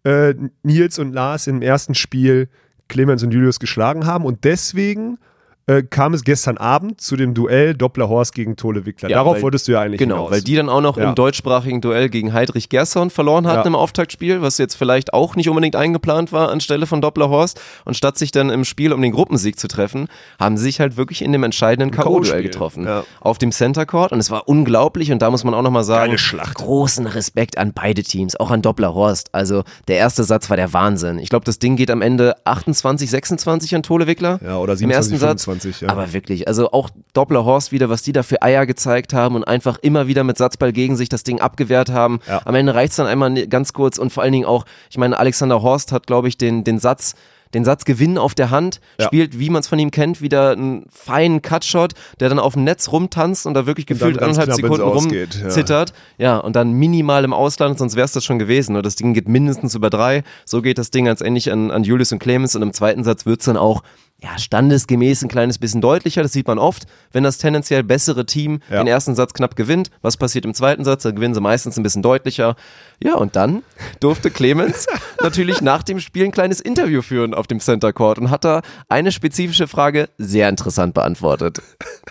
äh, Nils und Lars im ersten Spiel Clemens und Julius geschlagen haben und deswegen äh, kam es gestern Abend zu dem Duell Doppler-Horst gegen Tole Wickler. Ja, Darauf weil- wolltest du ja eigentlich Genau, hinaus. weil die dann auch noch Ja. im deutschsprachigen Duell gegen Heidrich Gerson verloren hatten Ja. im Auftaktspiel, was jetzt vielleicht auch nicht unbedingt eingeplant war anstelle von Doppler-Horst. Und statt sich dann im Spiel um den Gruppensieg zu treffen, haben sie sich halt wirklich in dem entscheidenden K.O.-Duell getroffen. Auf dem Center Court. Und es war unglaublich. Und da muss man auch nochmal sagen, Schlacht. großen Respekt an beide Teams, auch an Doppler-Horst. Also der erste Satz war der Wahnsinn. Ich glaube, das Ding geht am Ende 28, 26 an Tole Wickler. Ja, oder Im ersten 27, Satz. 25, ja. Aber wirklich, also auch Doppler Horst wieder, was die da für Eier gezeigt haben und einfach immer wieder mit Satzball gegen sich das Ding abgewehrt haben. Ja. Am Ende reicht's dann einmal ne- ganz kurz und vor allen Dingen auch, ich meine, Alexander Horst hat, glaube ich, den, den Satz den Satz Gewinn auf der Hand, Ja. spielt, wie man es von ihm kennt, wieder einen feinen Cutshot, der dann auf dem Netz rumtanzt und da wirklich gefühlt anderthalb Sekunden Ausgeht, ja. rumzittert. Ja. und dann minimal im Ausland, sonst wäre es das schon gewesen. Und das Ding geht mindestens über drei. So geht das Ding als endlich an, an Julius und Clemens und im zweiten Satz wird's dann auch ja, standesgemäß ein kleines bisschen deutlicher. Das sieht man oft, wenn das tendenziell bessere Team Ja. den ersten Satz knapp gewinnt. Was passiert im zweiten Satz? Da gewinnen sie meistens ein bisschen deutlicher. Ja, und dann durfte Clemens natürlich nach dem Spiel ein kleines Interview führen auf dem Center Court und hat da eine spezifische Frage sehr interessant beantwortet.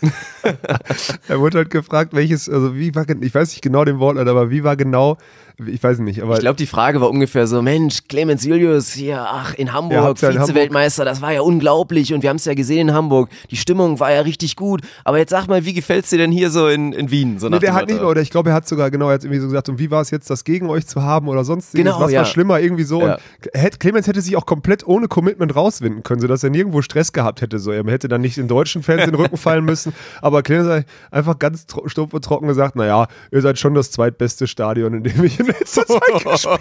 er wurde halt gefragt, welches, also wie war, ich weiß nicht genau den Wortlaut, aber wie war genau, ich weiß nicht, aber Ich glaube, die Frage war ungefähr so, Mensch, Clemens Julius hier, ach, in Hamburg, ja Vize-Weltmeister, das war ja unglaublich und wir haben es ja gesehen in Hamburg. Die Stimmung war ja richtig gut. Aber jetzt sag mal, wie gefällt's dir denn hier so in, in Wien? So Nee, der hat nicht mehr, oder ich glaube, er hat sogar, genau, er hat irgendwie so gesagt, und wie war es jetzt, das gegen euch zu haben oder sonst Genau, was ja. war schlimmer, irgendwie so. Ja. Und Clemens hätte sich auch komplett ohne Commitment rauswinden können, sodass er nirgendwo Stress gehabt hätte. So. Er hätte dann nicht den deutschen Fans in den Rücken fallen müssen, aber Clemens hat einfach ganz stumpf und trocken gesagt, naja, ihr seid schon das zweitbeste Stadion, in dem ich in letzter Zeit gespielt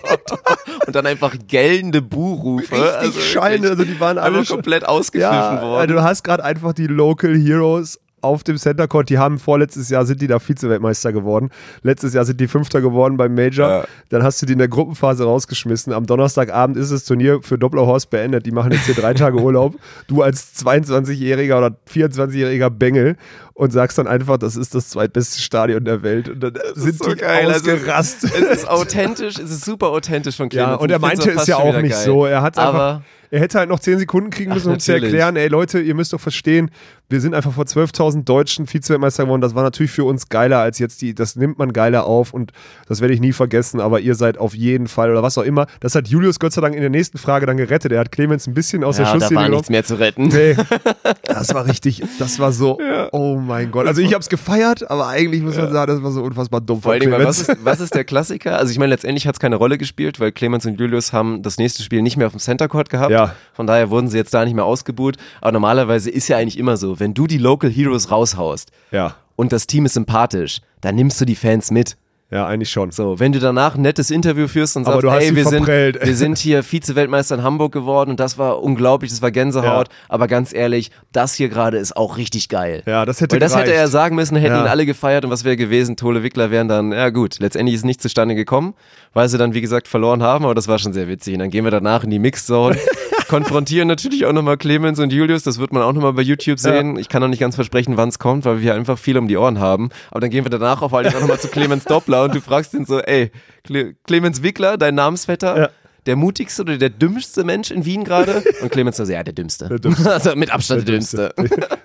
und dann einfach gellende Buhrufe. Richtig schallend, also die waren alle komplett ausgepfiffen ja, worden. also du hast gerade einfach die Local Heroes auf dem Center Court, die haben vorletztes Jahr sind die da Vize-Weltmeister geworden. Letztes Jahr sind die Fünfter geworden beim Major. Ja. Dann hast du die in der Gruppenphase rausgeschmissen. Am Donnerstagabend ist das Turnier für Dopplerhorst beendet. Die machen jetzt hier drei Tage Urlaub. Du als 22-jähriger oder 24-jähriger Bengel und sagst dann einfach, das ist das zweitbeste Stadion der Welt. Und dann sind so die geil. Also, ausgerastet. es ist authentisch, es ist super authentisch von Clemens. Ja, und er meinte es ja auch nicht geil. so. Er hat einfach, Aber er hätte halt noch 10 Sekunden kriegen müssen, Ach, um zu erklären, ey Leute, ihr müsst doch verstehen, wir sind einfach vor 12.000 Deutschen Vize-Weltmeister geworden. Das war natürlich für uns geiler als jetzt die, das nimmt man geiler auf und das werde ich nie vergessen, aber ihr seid auf jeden Fall oder was auch immer. Das hat Julius Gott sei Dank in der nächsten Frage dann gerettet. Er hat Clemens ein bisschen aus der ja, da Schusslinie war genommen. nichts mehr zu retten. Nee, das war richtig, das war so, oh mein Gott. Also ich habe es gefeiert, aber eigentlich muss man sagen, das war so unfassbar dumm Vor weil was Clemens. ist, was ist der Klassiker? Also ich meine, letztendlich hat es keine Rolle gespielt, weil Clemens und Julius haben das nächste Spiel nicht mehr auf dem Center Court gehabt. Ja. Von daher wurden sie jetzt da nicht mehr ausgebuht. Aber normalerweise ist ja eigentlich immer so, wenn du die Local Heroes raushaust Ja. und das Team ist sympathisch, dann nimmst du die Fans mit. Ja, eigentlich schon. So, wenn du danach ein nettes Interview führst und sagst, du hast ey, sie wir sind, wir sind hier Vize-Weltmeister in Hamburg geworden und das war unglaublich, das war Gänsehaut, Ja. aber ganz ehrlich, das hier gerade ist auch richtig geil. Ja, das hätte Weil das hätte gereicht. er sagen müssen, hätten Ja. ihn alle gefeiert und was wäre gewesen? Tole Wickler wären dann, ja gut, letztendlich ist nicht zustande gekommen, weil sie dann, wie gesagt, verloren haben, aber das war schon sehr witzig. Und dann gehen wir danach in die Mixzone, konfrontieren natürlich auch nochmal Clemens und Julius, das wird man auch nochmal bei YouTube sehen. Ich kann noch nicht ganz versprechen, wann es kommt, weil wir einfach viel um die Ohren haben. Aber dann gehen wir danach auf allem auch nochmal zu Clemens Doppler und du fragst ihn so, ey, Cle Clemens Wickler, dein Namensvetter, Ja. der mutigste oder der dümmste Mensch in Wien gerade? Und Clemens so, ja, der dümmste. Der dümmste. also mit Abstand der, dümmste.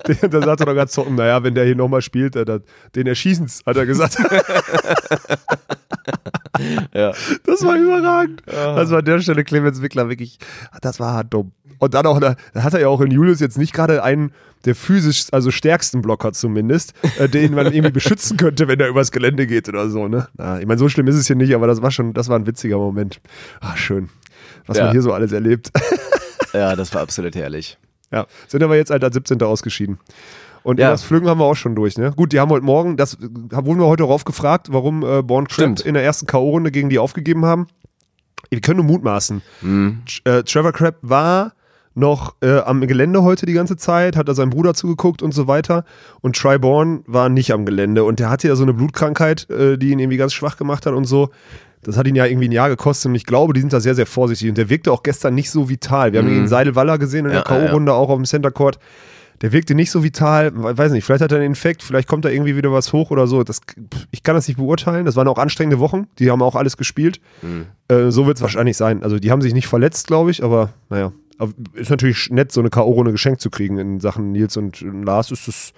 Der, der sagt er doch ganz zocken, naja, wenn der hier nochmal spielt, der, der, den erschießen's, hat er gesagt. Ja. Das war überragend. War an der Stelle Clemens Wickler wirklich, das war hart dumm. Und dann auch, da da hat er ja auch in Julius jetzt nicht gerade einen der physisch, also stärksten Blocker zumindest, äh, den man irgendwie beschützen könnte, wenn er übers Gelände geht oder so, ne? Na, ich meine, so schlimm ist es hier nicht, aber das war schon, das war ein witziger Moment. Ach, schön. Was Ja. man hier so alles erlebt. ja, das war absolut herrlich. Ja, sind aber jetzt halt als 17. ausgeschieden. Und Ja. ja. das Flügen haben wir auch schon durch, ne? Gut, die haben heute Morgen, das haben- wurden wir heute darauf gefragt, warum äh, Born Stimmt. in der ersten K.O.-Runde gegen die aufgegeben haben. Wir können nur mutmaßen. Mhm. Äh, Trevor Crab war noch äh, am Gelände heute die ganze Zeit, hat da seinem Bruder zugeguckt und so weiter. Und Triborn war nicht am Gelände und der hatte ja so eine Blutkrankheit, äh, die ihn irgendwie ganz schwach gemacht hat und so. Das hat ihn ja irgendwie ein Jahr gekostet und ich glaube, die sind da sehr, sehr vorsichtig. Und der wirkte auch gestern nicht so vital. Wir haben ihn gegen Seidelwaller gesehen in Mhm. Ja, der K.O.-Runde auch auf dem Center Court. Der wirkte nicht so vital, We- weiß nicht, vielleicht hat er einen Infekt, vielleicht kommt da irgendwie wieder was hoch oder so. Das, ich kann das nicht beurteilen. Das waren auch anstrengende Wochen, die haben auch alles gespielt. Äh, so wird es wahrscheinlich sein. Also die haben sich nicht verletzt, glaube ich, aber naja. Aber Ist natürlich nett, so eine K.O.-Runde geschenkt zu kriegen in Sachen Nils und Lars. Ist das,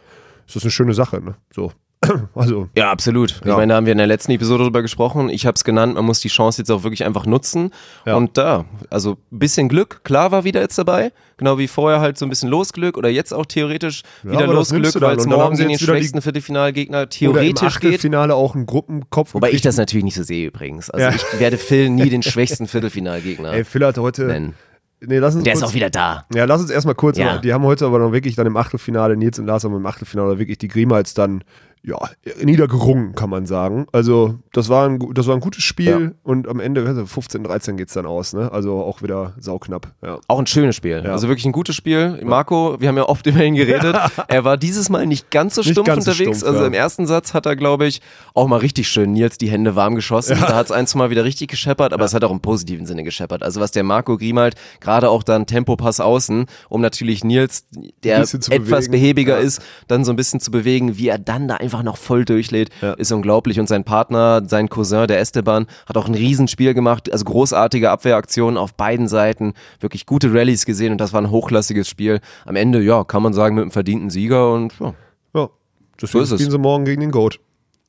ist das eine schöne Sache, ne? So. Also, Ja, absolut. Ich Ja. meine, da haben wir in der letzten Episode drüber gesprochen. Ich habe es genannt, man muss die Chance jetzt auch wirklich einfach nutzen. Ja. Und da, also ein bisschen Glück, klar war wieder jetzt dabei. Genau wie vorher halt so ein bisschen Losglück oder jetzt auch theoretisch wieder das nimmst Losglück, weil es morgen gegen den wieder schwächsten Viertelfinalgegner oder im theoretisch geht. Auch einen Gruppenkopf. Wobei ich das natürlich nicht so sehe übrigens. Also Ja. ich werde Phil nie den schwächsten Viertelfinalgegner Ey, Phil hat heute. nennen. Nee, lass uns Der ist kurz- auch wieder da. Ja, lass uns erstmal kurz, Ja. die haben heute aber noch wirklich dann im Achtelfinale, Nils und Lars haben im Achtelfinale wirklich die Grimals dann, ja, niedergerungen, kann man sagen. Also, das war ein, das war ein gutes Spiel Ja. und am Ende, also 15, 13 geht's dann aus, ne? Also auch wieder sauknapp, ja. Auch ein schönes Spiel. Ja. Also wirklich ein gutes Spiel. Marco, wir haben ja oft über ihn geredet. Er war dieses Mal nicht ganz so stumpf ganz unterwegs. stumpf, also im ersten Satz hat er, glaube ich, auch mal richtig schön Nils die Hände warm geschossen. Da hat es ein, zwei Mal wieder richtig gescheppert, aber es hat auch im positiven Sinne gescheppert. Also was der Marco Griemald, gerade auch dann Tempopass außen, um natürlich Nils, der etwas bewegen. behäbiger ist, dann so ein bisschen zu bewegen, wie er dann da einfach noch voll durchlädt, Ja. ist unglaublich. Und sein Partner, sein Cousin, der Esteban, hat auch ein Riesenspiel gemacht. Also großartige Abwehraktionen auf beiden Seiten. Wirklich gute Rallyes gesehen und das war ein hochklassiges Spiel. Am Ende, ja, kann man sagen, mit einem verdienten Sieger und ja, Ja. Deswegen ist es. spielen sie morgen gegen den Goat.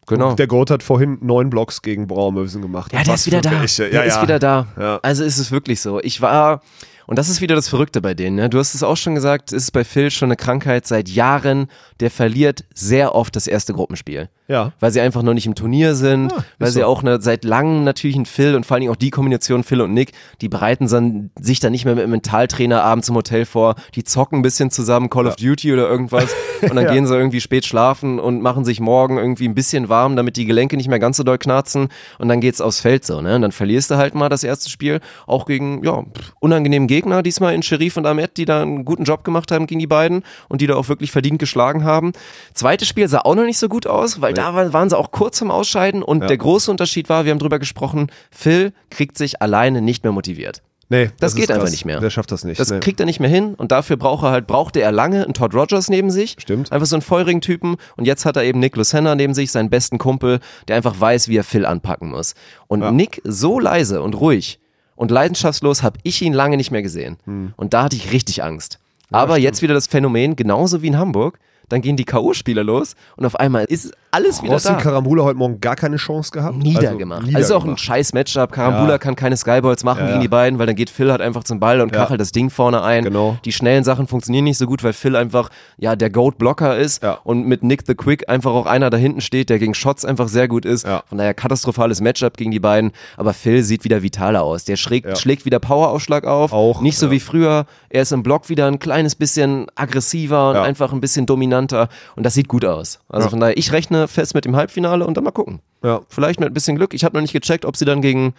genau. Und der Goat hat vorhin neun Blocks gegen Braumösen gemacht. Ja, der ist wieder da. welche. Der Ja, ist ja. wieder da. Also ist es wirklich so. Ich war, und das ist wieder das Verrückte bei denen. Ne? Du hast es auch schon gesagt, es ist bei Phil schon eine Krankheit seit Jahren. Der verliert sehr oft das erste Gruppenspiel. Ja. Weil sie einfach noch nicht im Turnier sind, Ja, weil ist sie so. auch ne, seit langem natürlich ein Phil und vor allen Dingen auch die Kombination Phil und Nick, die bereiten dann, sich dann nicht mehr mit dem Mentaltrainer abends im Hotel vor, die zocken ein bisschen zusammen Call of Duty oder irgendwas und dann Ja. gehen sie irgendwie spät schlafen und machen sich morgen irgendwie ein bisschen warm, damit die Gelenke nicht mehr ganz so doll knarzen und dann geht's aufs Feld so, ne? Und dann verlierst du halt mal das erste Spiel, auch gegen, ja, unangenehmen Gegner, diesmal in Sherif und Ahmed, die da einen guten Job gemacht haben gegen die beiden und die da auch wirklich verdient geschlagen haben. Zweites Spiel sah auch noch nicht so gut aus, weil da war- waren sie auch kurz zum Ausscheiden und der große Unterschied war, wir haben drüber gesprochen, Phil kriegt sich alleine nicht mehr motiviert. Nee, Das ist geht einfach krass. nicht mehr. Der schafft das nicht. Das nee. kriegt er nicht mehr hin und dafür braucht er halt, brauchte er lange einen Todd Rogers neben sich. Stimmt. Einfach so einen feurigen Typen und jetzt hat er eben Nick Lucenna neben sich, seinen besten Kumpel, der einfach weiß, wie er Phil anpacken muss. Und Nick so leise und ruhig und leidenschaftslos habe ich ihn lange nicht mehr gesehen. Hm. Und da hatte ich richtig Angst. Aber jetzt wieder das Phänomen, genauso wie in Hamburg, dann gehen die K.O.-Spieler los und auf einmal ist alles wieder Rossi da. Karambula heute Morgen gar keine Chance gehabt. Niedergemacht. Also, Also, ist auch ein scheiß Matchup. Karambula Ja. kann keine Skyballs machen Ja, gegen die beiden, weil dann geht Phil halt einfach zum Ball und kachelt das Ding vorne ein. Genau. Die schnellen Sachen funktionieren nicht so gut, weil Phil einfach ja der Goat-Blocker ist und mit Nick the Quick einfach auch einer da hinten steht, der gegen Shots einfach sehr gut ist. Von daher katastrophales Matchup gegen die beiden. Aber Phil sieht wieder vitaler aus. Der schlägt, schlägt wieder Poweraufschlag auf. Auch, nicht so wie früher. Er ist im Block wieder ein kleines bisschen aggressiver und einfach ein bisschen dominanter. Und das sieht gut aus. Also von daher, ich rechne fest mit dem Halbfinale und dann mal gucken. Ja. Vielleicht mit ein bisschen Glück. Ich habe noch nicht gecheckt, ob sie dann gegen,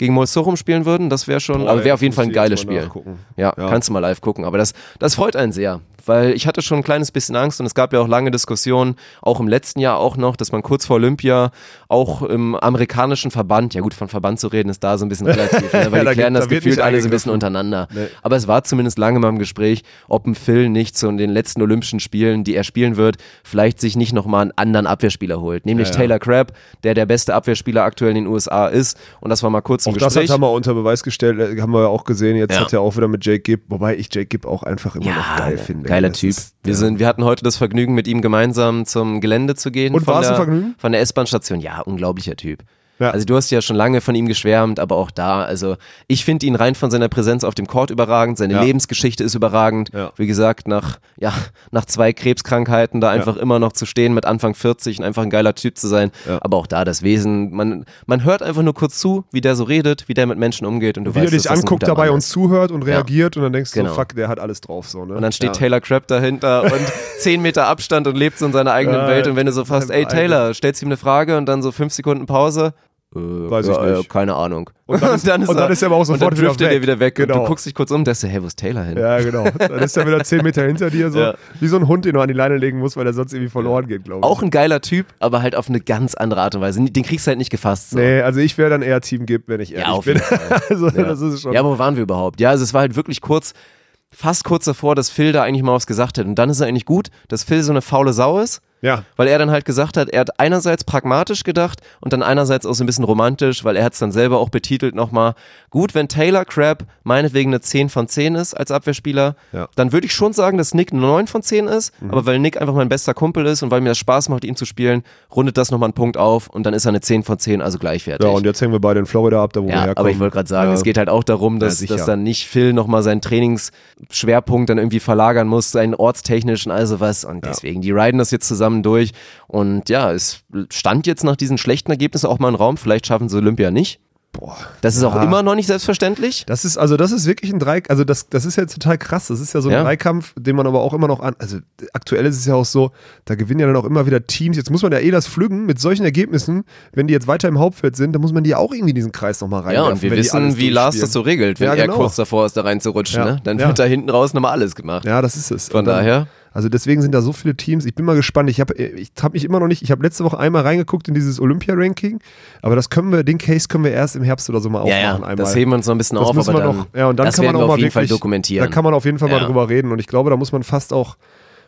gegen Molsorum spielen würden. Das wäre schon, aber wäre auf jeden Fall ein geiles Spiel. Ja, Ja. kannst du mal live gucken. Aber das, das freut einen sehr. Weil ich hatte schon ein kleines bisschen Angst und es gab ja auch lange Diskussionen, auch im letzten Jahr auch noch, dass man kurz vor Olympia auch im amerikanischen Verband, ja gut, von Verband zu reden, ist da so ein bisschen relativ, ne, weil Ja, die klären das da gefühlt alle so ein bisschen untereinander. Aber es war zumindest lange mal im Gespräch, ob ein Phil nicht zu den letzten Olympischen Spielen, die er spielen wird, vielleicht sich nicht nochmal einen anderen Abwehrspieler holt. Nämlich ja. Taylor Crabb, der der beste Abwehrspieler aktuell in den USA ist. Und das war mal kurz Auch das Gespräch. hat er mal unter Beweis gestellt, äh, haben wir ja auch gesehen. Jetzt Ja. hat er auch wieder mit Jake Gibb, wobei ich Jake Gibb auch einfach immer noch geil ne, finde. Geiler Das Typ. ist- wir, sind, wir hatten heute das Vergnügen, mit ihm gemeinsam zum Gelände zu gehen. Und von war's ein Vergnügen? Von der S-Bahn-Station. Ja, unglaublicher Typ. Ja. Also du hast ja schon lange von ihm geschwärmt, aber auch da, also ich finde ihn rein von seiner Präsenz auf dem Court überragend, seine Ja. Lebensgeschichte ist überragend. Ja. Wie gesagt, nach, ja, nach zwei Krebskrankheiten da einfach immer noch zu stehen mit Anfang 40 und einfach ein geiler Typ zu sein. Aber auch da das Wesen, man, man hört einfach nur kurz zu, wie der so redet, wie der mit Menschen umgeht und du Wie er weißt, dass dich das ein anguckt dabei und zuhört und reagiert und dann denkst du Genau. so, fuck, der hat alles drauf. So, ne? Und dann steht. Taylor Crabb dahinter und 10 Meter Abstand und lebt so in seiner eigenen Welt. Und wenn du so fast, ey Taylor, stellst ihm eine Frage und dann so fünf Sekunden Pause. Äh, Weiß ich ja, nicht. Keine Ahnung. Und dann ist- und dann ist er aber auch sofort und dann wieder weg. er wieder weg. Und Genau. du guckst dich kurz um, denkst du, hey, wo ist Taylor hin? Ja, genau. Dann ist er wieder 10 Meter hinter dir, so Ja. wie so ein Hund, den du an die Leine legen musst, weil er sonst irgendwie verloren geht, glaube ich. Auch ein geiler Typ, aber halt auf eine ganz andere Art und Weise. Den kriegst du halt nicht gefasst. So. Nee, also ich wäre dann eher Team Gib, wenn ich ehrlich Ja, auf bin. also, Ja. das ist schon. Ja, aber wo waren wir überhaupt? Ja, also es war halt wirklich kurz, fast kurz davor, dass Phil da eigentlich mal was gesagt hat. Und dann ist er eigentlich gut, dass Phil so eine faule Sau ist. Ja. Weil er dann halt gesagt hat, er hat einerseits pragmatisch gedacht und dann einerseits auch so ein bisschen romantisch, weil er hat es dann selber auch betitelt nochmal. Gut, wenn Taylor Crabb meinetwegen eine 10 von 10 ist als Abwehrspieler, Ja. dann würde ich schon sagen, dass Nick eine 9 von 10 ist. Aber weil Nick einfach mein bester Kumpel ist und weil mir das Spaß macht, ihn zu spielen, rundet das nochmal einen Punkt auf und dann ist er eine 10 von 10, also gleichwertig. ja, und jetzt hängen wir beide in Florida ab, da wo wir Ja, herkommen. aber ich wollte gerade sagen, ja. es geht halt auch darum, dass, sicher. dass dann nicht Phil nochmal seinen Trainingsschwerpunkt dann irgendwie verlagern muss, seinen ortstechnischen, also was. Und deswegen, die riden das jetzt zusammen durch. Und ja, es stand jetzt nach diesen schlechten Ergebnissen auch mal ein Raum. Vielleicht schaffen sie Olympia nicht. Boah. Das ist auch Ja. immer noch nicht selbstverständlich. Das ist, also das ist wirklich ein Dreikampf, also das, das ist ja total krass. Das ist ja so ein Ja. Dreikampf, den man aber auch immer noch an, also aktuell ist es ja auch so, da gewinnen ja dann auch immer wieder Teams. Jetzt muss man ja eh das pflügen mit solchen Ergebnissen, wenn die jetzt weiter im Hauptfeld sind, dann muss man die ja auch irgendwie in diesen Kreis nochmal Ja, reinwerfen. und wir wissen, wie Lars das so regelt, wenn Ja, er genau. kurz davor ist, da reinzurutschen. Ja. Ne? Dann Ja. wird da hinten raus nochmal alles gemacht. Ja, das ist es. Von dann- daher. Also deswegen sind da so viele Teams. Ich bin mal gespannt. Ich habe ich hab mich immer noch nicht, ich habe letzte Woche einmal reingeguckt in dieses Olympia-Ranking, aber das können wir, den Case können wir erst im Herbst oder so mal Ja, ja, aufmachen. einmal. das heben wir uns noch ein bisschen Das auf, aber dann, noch, ja, und dann das kann man auch wir mal auf jeden wirklich, Fall dokumentieren. Da kann man auf jeden Fall Ja. mal drüber reden und ich glaube, da muss man fast auch,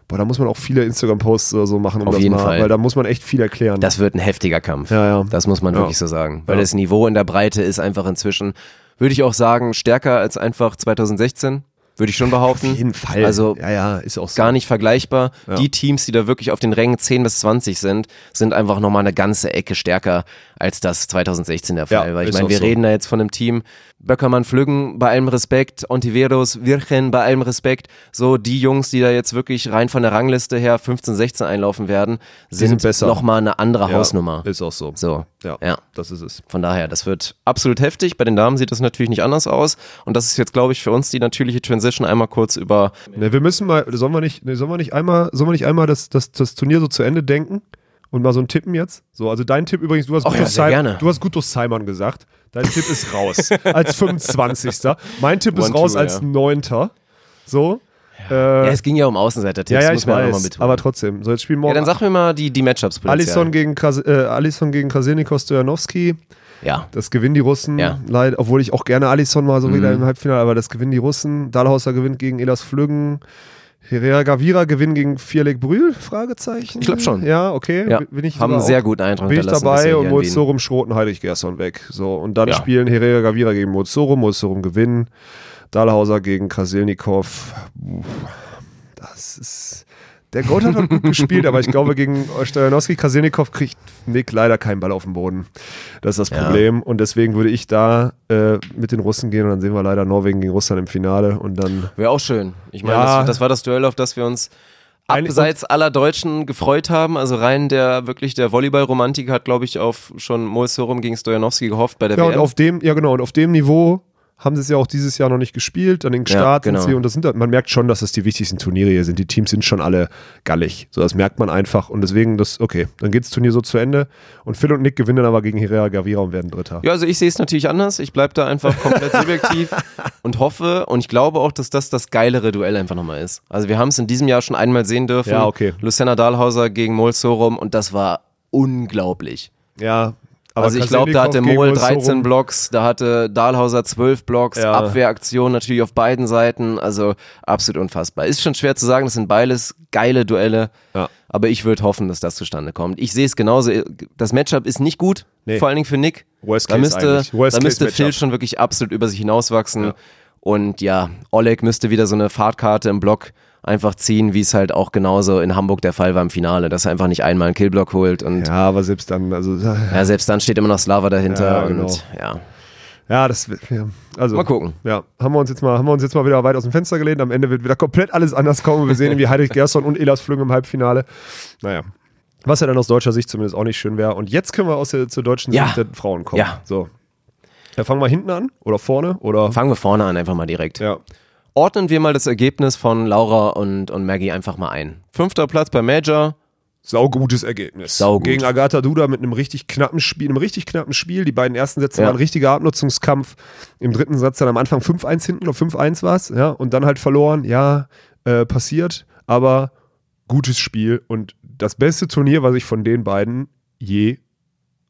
boah, da muss man auch viele Instagram-Posts oder so machen, um Auf das jeden mal, Fall. weil da muss man echt viel erklären. Das wird ein heftiger Kampf. Ja, ja. Das muss man Ja. wirklich so sagen. Weil Ja. das Niveau in der Breite ist einfach inzwischen, würde ich auch sagen, stärker als einfach 2016. Würde ich schon behaupten. auf jeden Fall. Also ja, ja, ist auch so. gar nicht vergleichbar. Ja. Die Teams, die da wirklich auf den Rängen 10 bis 20 sind, sind einfach nochmal eine ganze Ecke stärker als das 2016 der Fall. Weil ich meine, wir so. reden da jetzt von einem Team, Böckermann Flüggen, bei allem Respekt, Ontiveros, Virchen, bei allem Respekt, so die Jungs, die da jetzt wirklich rein von der Rangliste her 15, 16 einlaufen werden, sind, sind nochmal eine andere ja, Hausnummer. Ist auch so. So, Ja, ja. das ist es. Von daher, das wird absolut heftig. Bei den Damen sieht das natürlich nicht anders aus. Und das ist jetzt, glaube ich, für uns die natürliche Transition einmal kurz über. Ne, wir müssen mal, sollen wir nicht, ne, sollen wir nicht einmal, sollen wir nicht einmal das, das, das Turnier so zu Ende denken? Und mal so einen Tippen jetzt? So, also dein Tipp übrigens, du hast, Oh Guto, ja, sehr Sim- gerne. du hast Guto Simon gesagt. Dein Tipp ist raus. als 25. Mein Tipp ist One, raus two, als ja. 9. So. Äh, Ja, ja, es ging ja um Außenseiter-Tipps, ja, muss ich man weiß. Aber trotzdem. So, jetzt spielen ja, morgen dann sag mir mal die, die Matchups Alisson gegen, Kras äh, Alisson gegen Krasilnikov Stojanowski. Ja. Das gewinnen die Russen. Ja. Mhm. Leid, obwohl ich auch gerne Alisson mal so wieder im Halbfinale, aber das gewinnen die Russen. Dahlhauser gewinnt gegen Elas Flüggen. Herrera Gavira gewinnt gegen Vierleck Brühl? Fragezeichen. Ich glaub schon. Ja, okay. Ja, Bin ich haben einen sehr guten Eindruck Bin ich dabei und. Mozorum schroten Heidrich Gerson weg. So, und dann Ja. spielen Herrera Gavira gegen Mozorum, Mozorum gewinnen. Dahlhauser gegen Krasilnikov. Das ist. Der Goat hat gut gespielt, aber ich glaube, gegen Stojanowski, Krasilnikov kriegt Nick leider keinen Ball auf den Boden. Das ist das Ja. Problem. Und deswegen würde ich da äh, mit den Russen gehen und dann sehen wir leider Norwegen gegen Russland im Finale und dann. Wäre auch schön. Ich meine, Ja. das, das war das Duell, auf das wir uns abseits aller Deutschen gefreut haben. Also rein der wirklich der Volleyball-Romantik hat, glaube ich, auf schon Sorum gegen Stojanowski gehofft bei der Ja, und WM. auf dem, ja genau, und auf dem Niveau haben sie es ja auch dieses Jahr noch nicht gespielt. An den Start genau. sind sie und das sind, man merkt schon, dass das die wichtigsten Turniere hier sind. Die Teams sind schon alle gallig. So, das merkt man einfach und deswegen, das, okay, dann geht das Turnier so zu Ende und Phil und Nick gewinnen aber gegen Herrera Gavira und werden Dritter. Ja, also ich sehe es natürlich anders. Ich bleibe da einfach komplett subjektiv und hoffe und ich glaube auch, dass das das geilere Duell einfach nochmal ist. Also wir haben es in diesem Jahr schon einmal sehen dürfen. Ja, okay. Luciana Dahlhauser gegen Mol Sorum und das war unglaublich. Ja, aber also ich glaube, da hatte gegen 13 Wolsorum- Blocks, da hatte Dahlhauser 12 Blocks, Ja. Abwehraktion natürlich auf beiden Seiten, also absolut unfassbar. Ist schon schwer zu sagen, das sind beides geile Duelle, Ja. aber ich würde hoffen, dass das zustande kommt. Ich sehe es genauso, das Matchup ist nicht gut, Nee. vor allen Dingen für Nick. Worst da müsste. Worst da müsste Phil schon wirklich absolut über sich hinauswachsen Ja. und ja, Oleg müsste wieder so eine Fahrtkarte im Block einfach ziehen, wie es halt auch genauso in Hamburg der Fall war im Finale, dass er einfach nicht einmal einen Killblock holt und Ja, aber selbst dann, also, ja, selbst dann steht immer noch Slava dahinter Ja, genau. und ja, ja, das, ja, also. mal gucken. Ja, haben wir uns jetzt mal, haben wir uns jetzt mal wieder weit aus dem Fenster gelehnt. Am Ende wird wieder komplett alles anders kommen. Wir sehen irgendwie Heinrich Gerson und Elas Flüng im Halbfinale. Naja. Was ja dann aus deutscher Sicht zumindest auch nicht schön wäre. Und jetzt können wir aus der, zur deutschen Ja. Sicht der Frauen kommen. Ja. So. Ja, fangen wir hinten an oder vorne oder. Fangen wir vorne an, einfach mal direkt. Ja. Ordnen wir mal das Ergebnis von Laura und, und Maggie einfach mal ein. Fünfter Platz bei Major. Saugutes Ergebnis. Saugut. Gegen Agatha Duda mit einem richtig knappen Spiel, einem richtig knappen Spiel. Die beiden ersten Sätze Ja. waren ein richtiger Abnutzungskampf. Im dritten Satz dann am Anfang 5-1 hinten oder 5-1 war es, ja, und dann halt verloren. Ja, äh, passiert, aber gutes Spiel und das beste Turnier, was ich von den beiden je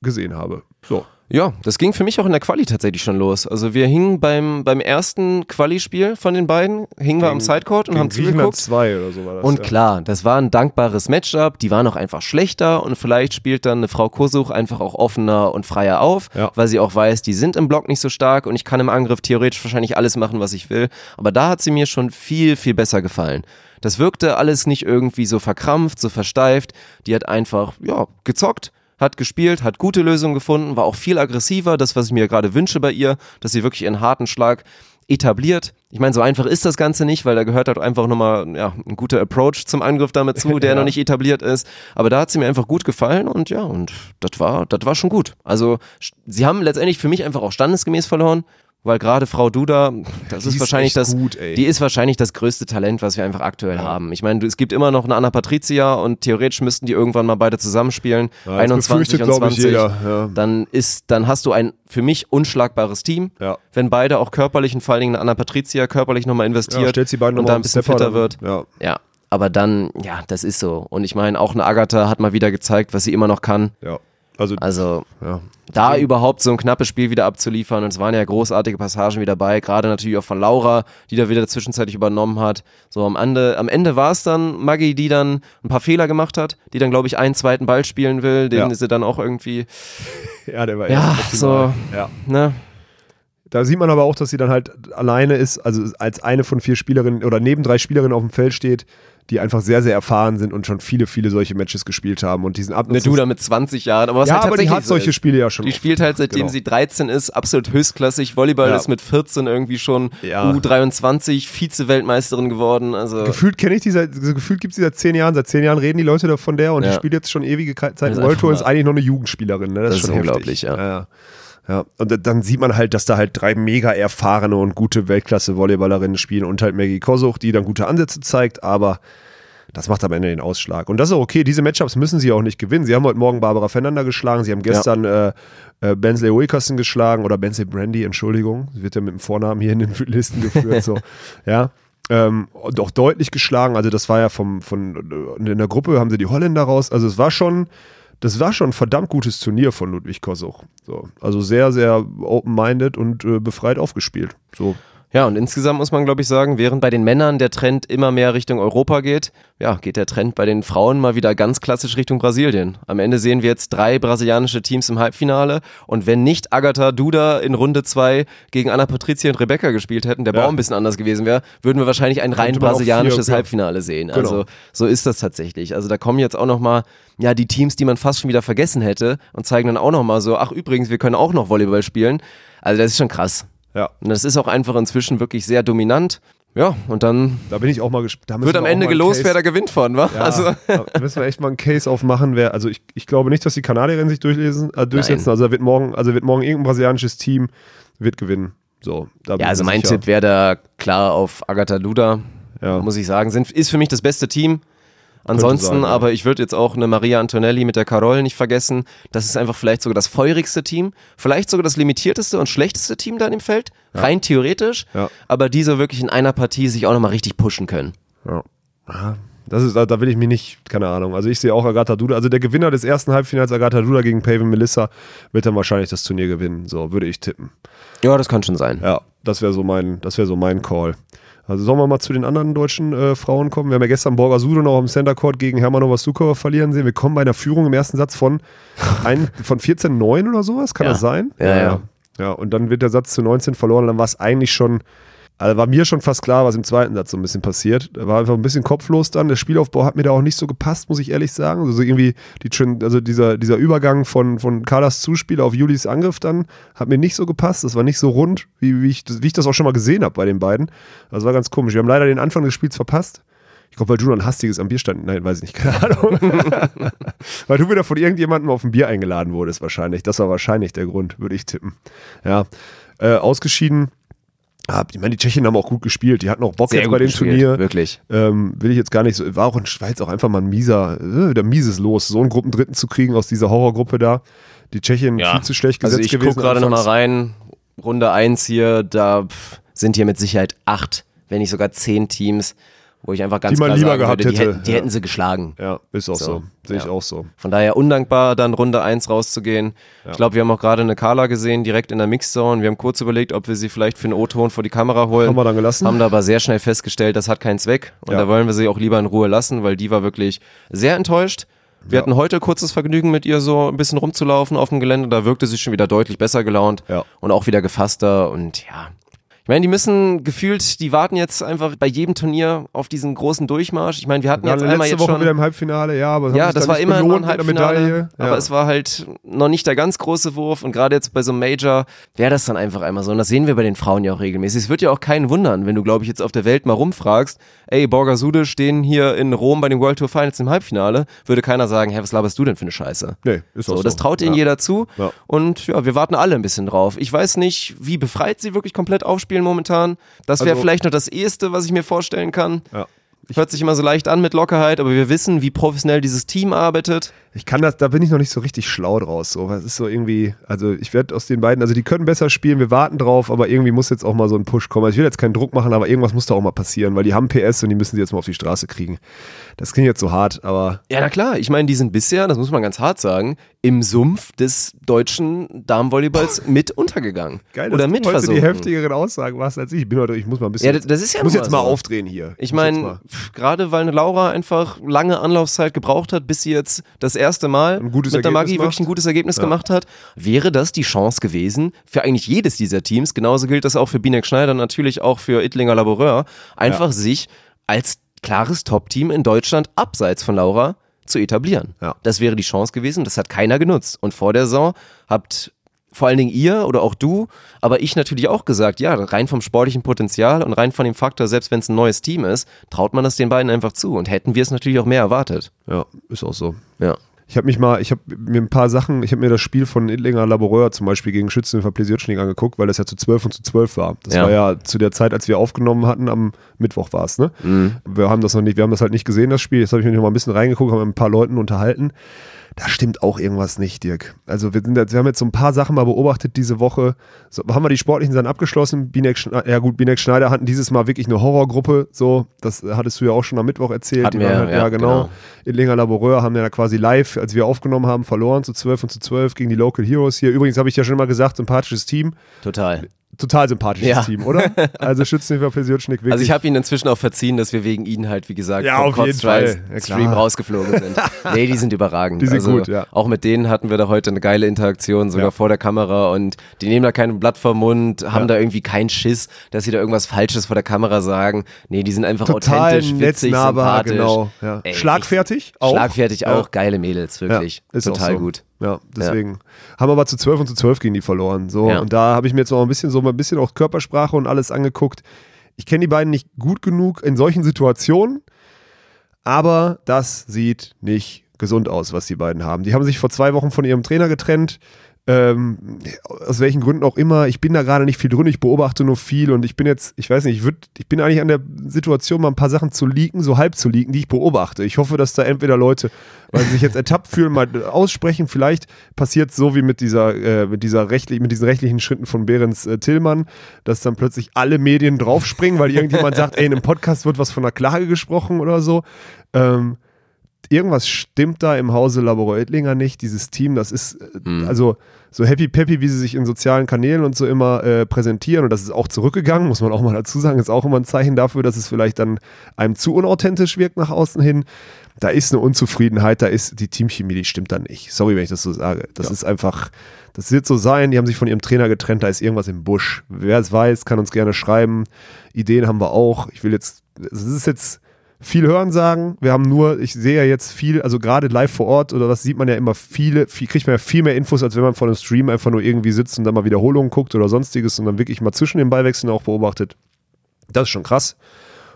gesehen habe. So. Ja, das ging für mich auch in der Quali tatsächlich schon los. Also wir hingen beim, beim ersten Quali-Spiel von den beiden, hingen wir am Sidecourt und Gegen haben zugeguckt. 2 oder so war das. Und ja. klar, das war ein dankbares Matchup. Die waren auch einfach schlechter und vielleicht spielt dann eine Frau Kosuch einfach auch offener und freier auf, Ja. weil sie auch weiß, die sind im Block nicht so stark und ich kann im Angriff theoretisch wahrscheinlich alles machen, was ich will. Aber da hat sie mir schon viel, viel besser gefallen. Das wirkte alles nicht irgendwie so verkrampft, so versteift. Die hat einfach, ja, gezockt, hat gespielt, hat gute Lösungen gefunden, war auch viel aggressiver, das, was ich mir gerade wünsche bei ihr, dass sie wirklich ihren harten Schlag etabliert. Ich meine, so einfach ist das Ganze nicht, weil da gehört halt einfach nochmal ja, ein guter Approach zum Angriff damit zu, der Ja. noch nicht etabliert ist. Aber da hat sie mir einfach gut gefallen und ja, und das war, das war schon gut. Also sie haben letztendlich für mich einfach auch standesgemäß verloren, weil gerade Frau Duda, das Die ist wahrscheinlich das, gut, die ist wahrscheinlich das größte Talent, was wir einfach aktuell haben. Ich meine, du- es gibt immer noch eine Anna Patricia und theoretisch müssten die irgendwann mal beide zusammenspielen. Ja, das 21 befürchtet, und glaub ich, 20. jeder, ja. Dann ist, dann hast du ein für mich unschlagbares Team. Ja. Wenn beide auch körperlich und vor allen Dingen Anna Patricia körperlich nochmal investiert ja, sie beiden und da ein bisschen fitter wird. Ja. Ja, aber dann, ja, das ist so. Und ich meine, auch eine Agatha hat mal wieder gezeigt, was sie immer noch kann. ja. Also, Also ja. da überhaupt so ein knappes Spiel wieder abzuliefern. Und es waren ja großartige Passagen wieder bei, gerade natürlich auch von Laura, die da wieder zwischenzeitlich übernommen hat. So am Ende, am Ende war es dann Maggie, die dann ein paar Fehler gemacht hat, die dann, glaube ich, einen zweiten Ball spielen will, den Ja. sie dann auch irgendwie, ja, der war Ja, so. Ja. ne? Da sieht man aber auch, dass sie dann halt alleine ist, also als eine von vier Spielerinnen oder neben drei Spielerinnen auf dem Feld steht, die einfach sehr, sehr erfahren sind und schon viele, viele solche Matches gespielt haben und diesen Eine Abnutzungs- Duda mit 20 Jahren, aber was Ja, halt aber die hat so solche ist. Spiele ja schon. Die oft. spielt halt seitdem Genau. sie 13 ist, absolut höchstklassig. Volleyball Ja. ist mit 14 irgendwie schon Ja. U23 Vize-Weltmeisterin geworden. Also Gefühlt kenne ich die seit, also gefühlt gibt es die seit zehn Jahren. Seit zehn Jahren reden die Leute da von der und die Ja. spielt jetzt schon ewige Zeit World Tour ist eigentlich noch eine Jugendspielerin. Ne? Das, Das ist schon ist heftig. unglaublich, ja. ja. Ja. Ja, und da- dann sieht man halt, dass da halt drei mega erfahrene und gute Weltklasse-Volleyballerinnen spielen und halt Maggie Kosuch, die dann gute Ansätze zeigt, aber das macht am Ende den Ausschlag. Und das ist auch okay, diese Matchups müssen sie auch nicht gewinnen. Sie haben heute Morgen Barbara Fernanda geschlagen, sie haben gestern äh, äh, Bensley Wilkerson geschlagen oder Bensley Brandy, Entschuldigung, sie wird ja mit dem Vornamen hier in den Listen geführt, so, ja. Ähm, und auch deutlich geschlagen, also das war ja vom, von, in der Gruppe haben sie die Holländer raus, also es war schon, das war schon ein verdammt gutes Turnier von Ludwig Kosuch. So, also sehr, sehr open-minded und äh, befreit aufgespielt. So, Ja, und insgesamt muss man, glaube ich, sagen, während bei den Männern der Trend immer mehr Richtung Europa geht, ja, geht der Trend bei den Frauen mal wieder ganz klassisch Richtung Brasilien. Am Ende sehen wir jetzt drei brasilianische Teams im Halbfinale und wenn nicht Agatha Duda in Runde zwei gegen Anna Patricia und Rebecca gespielt hätten, der Ja. Baum ein bisschen anders gewesen wäre, würden wir wahrscheinlich ein rein brasilianisches vier. Halbfinale sehen. Genau. Also so ist das tatsächlich. Also da kommen jetzt auch noch mal ja die Teams, die man fast schon wieder vergessen hätte und zeigen dann auch noch mal so, ach übrigens, wir können auch noch Volleyball spielen. Also das ist schon krass. Ja. Und das ist auch einfach inzwischen wirklich sehr dominant. Ja, und dann Da bin ich auch mal gespannt. wird am Ende gelost, wer da gewinnt von, wa? Ja, Also, da müssen wir echt mal einen Case aufmachen. Wer, also ich, ich glaube nicht, dass die Kanadierinnen sich durchlesen, äh, durchsetzen. Nein. Also wird morgen, also wird morgen irgendein brasilianisches Team wird gewinnen. So, Ja, also mein sicher. Tipp wäre da klar auf Agatha Luda, Ja. muss ich sagen. Sind, ist für mich das beste Team. Ansonsten, sein, ja. aber ich würde jetzt auch eine Maria Antonelli mit der Carol nicht vergessen. Das ist einfach vielleicht sogar das feurigste Team, vielleicht sogar das limitierteste und schlechteste Team da im Feld, rein theoretisch. Ja. Aber die so wirklich in einer Partie sich auch nochmal richtig pushen können. Ja. Ja, Das ist, da da will ich mich nicht, keine Ahnung. Also ich sehe auch Agatha Duda. Also der Gewinner des ersten Halbfinals, Agatha Duda gegen Paven Melissa, wird dann wahrscheinlich das Turnier gewinnen. So würde ich tippen. Ja, das kann schon sein. Ja, das wäre so mein, das wäre so mein Call. Also sollen wir mal zu den anderen deutschen äh, Frauen kommen? Wir haben ja gestern Sudo noch im Center Court gegen Hermanova Sukova verlieren sehen. Wir kommen bei einer Führung im ersten Satz von, ein, von 14-9 oder sowas. Kann Ja. das sein? Ja, ja. Ja, und dann wird der Satz zu 19 verloren. Dann war es eigentlich schon, also war mir schon fast klar, was im zweiten Satz so ein bisschen passiert. Da war einfach ein bisschen kopflos dann. Der Spielaufbau hat mir da auch nicht so gepasst, muss ich ehrlich sagen. Also irgendwie die, also dieser, dieser Übergang von, von Carlas Zuspiel auf Julis Angriff dann hat mir nicht so gepasst. Das war nicht so rund, wie, wie, ich, das- wie ich das auch schon mal gesehen habe bei den beiden. Das war ganz komisch. Wir haben leider den Anfang des Spiels verpasst. Ich glaube, weil du noch ein hastiges am Bier stand. Nein, weiß ich nicht, keine Ahnung. weil du wieder von irgendjemandem auf ein Bier eingeladen wurdest, wahrscheinlich. Das war wahrscheinlich der Grund, würde ich tippen. Ja. Äh, ausgeschieden. Ich meine, die Tschechen haben auch gut gespielt. Die hatten auch Bock Sehr jetzt bei dem gespielt, Turnier. wirklich. Ähm, will ich jetzt gar nicht so. War auch in Schweiz auch einfach mal ein mieser, äh, wieder mieses Los, so einen Gruppendritten zu kriegen aus dieser Horrorgruppe da. Die Tschechien viel zu schlecht gesetzt Also ich gewesen. gucke gerade nochmal rein. Runde 1 hier, da sind hier mit Sicherheit acht, wenn nicht sogar zehn Teams, wo ich einfach ganz Die man klar lieber sagen gehabt würde, die, hätte, hätten, die ja. hätten sie geschlagen. Ja, ist auch so. So, Sehe ich ja. auch so. Von daher undankbar, dann Runde 1 rauszugehen. Ich glaube, wir haben auch gerade eine Carla gesehen, direkt in der Mixzone. Wir haben kurz überlegt, ob wir sie vielleicht für einen O-Ton vor die Kamera holen. Haben wir dann gelassen. Haben da aber sehr schnell festgestellt, das hat keinen Zweck. Und Ja. da wollen wir sie auch lieber in Ruhe lassen, weil die war wirklich sehr enttäuscht. Wir Ja. hatten heute kurzes Vergnügen mit ihr so ein bisschen rumzulaufen auf dem Gelände. Da wirkte sie schon wieder deutlich besser gelaunt Ja. und auch wieder gefasster und ja. Meine, die müssen gefühlt, die warten jetzt einfach bei jedem Turnier auf diesen großen Durchmarsch. Ich meine, wir hatten Wir jetzt einmal letzte jetzt Woche schon wieder im Halbfinale, ja, aber ja, das war immer nur belohnt ein Halbfinale, aber ja. es war halt noch nicht der ganz große Wurf und gerade jetzt bei so einem Major wäre das dann einfach einmal so und das sehen wir bei den Frauen ja auch regelmäßig. Es wird ja auch keinen wundern, wenn du, glaube ich, jetzt auf der Welt mal rumfragst, ey, Borger Sude stehen hier in Rom bei den World Tour Finals im Halbfinale, würde keiner sagen, hä, was laberst du denn für eine Scheiße? Nee, ist auch So, so. das traut ihnen ja. jeder zu. Ja. Und ja, wir warten alle ein bisschen drauf. Ich weiß nicht, wie befreit sie wirklich komplett aufspielen momentan. Das wäre Also- vielleicht noch das Eheste, was ich mir vorstellen kann. Ja. Hört sich immer so leicht an mit Lockerheit, aber wir wissen, wie professionell dieses Team arbeitet. Ich kann das, da bin ich noch nicht so richtig schlau draus. So, was ist so irgendwie, also ich werde aus den beiden, also die können besser spielen, wir warten drauf, aber irgendwie muss jetzt auch mal so ein Push kommen. Also ich will jetzt keinen Druck machen, aber irgendwas muss da auch mal passieren, weil die haben PS und die müssen sie jetzt mal auf die Straße kriegen. Das klingt jetzt so hart, aber Ja, na klar. Ich meine, die sind bisher, das muss man ganz hart sagen, im Sumpf des deutschen Damenvolleyballs mit untergegangen. geil, Oder mit du heute die heftigeren Aussagen machst als ich. Ich bin heute, ich muss mal ein bisschen, Ja, das- ist ja ich muss jetzt mal so. aufdrehen hier. Ich jetzt meine, gerade weil Laura einfach lange Anlaufzeit gebraucht hat, bis sie jetzt das erste Mal mit der Ergebnis Magie wirklich ein macht. gutes Ergebnis gemacht hat, wäre das die Chance gewesen für eigentlich jedes dieser Teams. Genauso gilt das auch für Binek Schneider, natürlich auch für Ittlinger Laboureur, einfach sich als klares Top-Team in Deutschland abseits von Laura zu etablieren. Ja. Das wäre die Chance gewesen, das hat keiner genutzt. Und vor der Saison habt vor allen Dingen ihr oder auch du, aber ich natürlich auch gesagt, ja, rein vom sportlichen Potenzial und rein von dem Faktor, selbst wenn es ein neues Team ist, traut man das den beiden einfach zu und hätten wir es natürlich auch mehr erwartet. ja, ist auch so. Ja. Ich habe mich mal, ich habe mir ein paar Sachen, ich habe mir das Spiel von Idlinger Laboureur zum Beispiel gegen Schützen für Plesiotschnik angeguckt, weil das ja zu 12 und zu 12 war. Das Ja. war ja zu der Zeit, als wir aufgenommen hatten, am Mittwoch war es, ne? Wir haben das noch nicht, wir haben das halt nicht gesehen, das Spiel. Jetzt habe ich mir noch mal ein bisschen reingeguckt, haben mit ein paar Leuten unterhalten. Da stimmt auch irgendwas nicht, Dirk. Also wir, sind, jetzt- wir haben jetzt so ein paar Sachen mal beobachtet diese Woche. So, haben wir die sportlichen dann abgeschlossen? Binek, Schne- ja gut, Binek Schneider hatten dieses Mal wirklich eine Horrorgruppe. So, das hattest du ja auch schon am Mittwoch erzählt. Hatten Die wir, waren halt, ja, ja, genau. genau. Idlinger Laboureur haben ja quasi live, als wir aufgenommen haben, verloren zu 12 und zu 12 gegen die Local Heroes hier. Übrigens habe ich ja schon immer gesagt, sympathisches Team. Total. Total sympathisches Ja. Team, oder? Also Schützenhilfe Plesiotschnik wirklich. Also ich habe ihnen inzwischen auch verziehen, dass wir wegen ihnen halt, wie gesagt, Ja, vom. Ja, Stream rausgeflogen sind. nee, die sind überragend. Die sind also gut, ja. Auch mit denen hatten wir da heute eine geile Interaktion, sogar Ja. vor der Kamera und die nehmen da kein Blatt vom Mund, haben da irgendwie keinen Schiss, dass sie da irgendwas Falsches vor der Kamera sagen. Nee, die sind einfach total authentisch, witzig, netznahbar, sympathisch. genau. Ey, Schlagfertig auch. Schlagfertig auch, geile Mädels, wirklich. Ist Total so. gut. Ja, deswegen. Haben aber zu 12 und zu 12 gegen die verloren. So, Ja. und da habe ich mir jetzt noch ein bisschen so mal ein bisschen auch Körpersprache und alles angeguckt. Ich kenne die beiden nicht gut genug in solchen Situationen, aber das sieht nicht gesund aus, was die beiden haben. Die haben sich vor zwei Wochen von ihrem Trainer getrennt. Ähm, aus welchen Gründen auch immer, ich bin da gerade nicht viel drin, ich beobachte nur viel und ich bin jetzt, ich weiß nicht, ich, würd, ich bin eigentlich an der Situation, mal ein paar Sachen zu leaken, so halb zu leaken, die ich beobachte. Ich hoffe, dass da entweder Leute, weil sie sich jetzt ertappt fühlen, mal aussprechen. Vielleicht passiert so wie mit dieser, äh, mit dieser rechtlich, mit diesen rechtlichen Schritten von Behrens äh, Tillmann, dass dann plötzlich alle Medien draufspringen, weil irgendjemand sagt, ey, in einem Podcast wird was von einer Klage gesprochen oder so. Ähm, irgendwas stimmt da im Hause Labor-Oettlinger nicht. Dieses Team, das ist, mhm. also so happy peppy, wie sie sich in sozialen Kanälen und so immer äh, präsentieren. Und das ist auch zurückgegangen, muss man auch mal dazu sagen. Ist auch immer ein Zeichen dafür, dass es vielleicht dann einem zu unauthentisch wirkt nach außen hin. Da ist eine Unzufriedenheit, da ist die Teamchemie, die stimmt da nicht. Sorry, wenn ich das so sage. Das ja. ist einfach, das wird so sein. Die haben sich von ihrem Trainer getrennt, da ist irgendwas im Busch. Wer es weiß, kann uns gerne schreiben. Ideen haben wir auch. Ich will jetzt, es ist jetzt viel hören sagen. Wir haben nur, ich sehe ja jetzt viel, also gerade live vor Ort oder was sieht man ja immer viele, viel, kriegt man ja viel mehr Infos, als wenn man vor einem Stream einfach nur irgendwie sitzt und dann mal Wiederholungen guckt oder sonstiges und dann wirklich mal zwischen den Ballwechseln auch beobachtet. Das ist schon krass.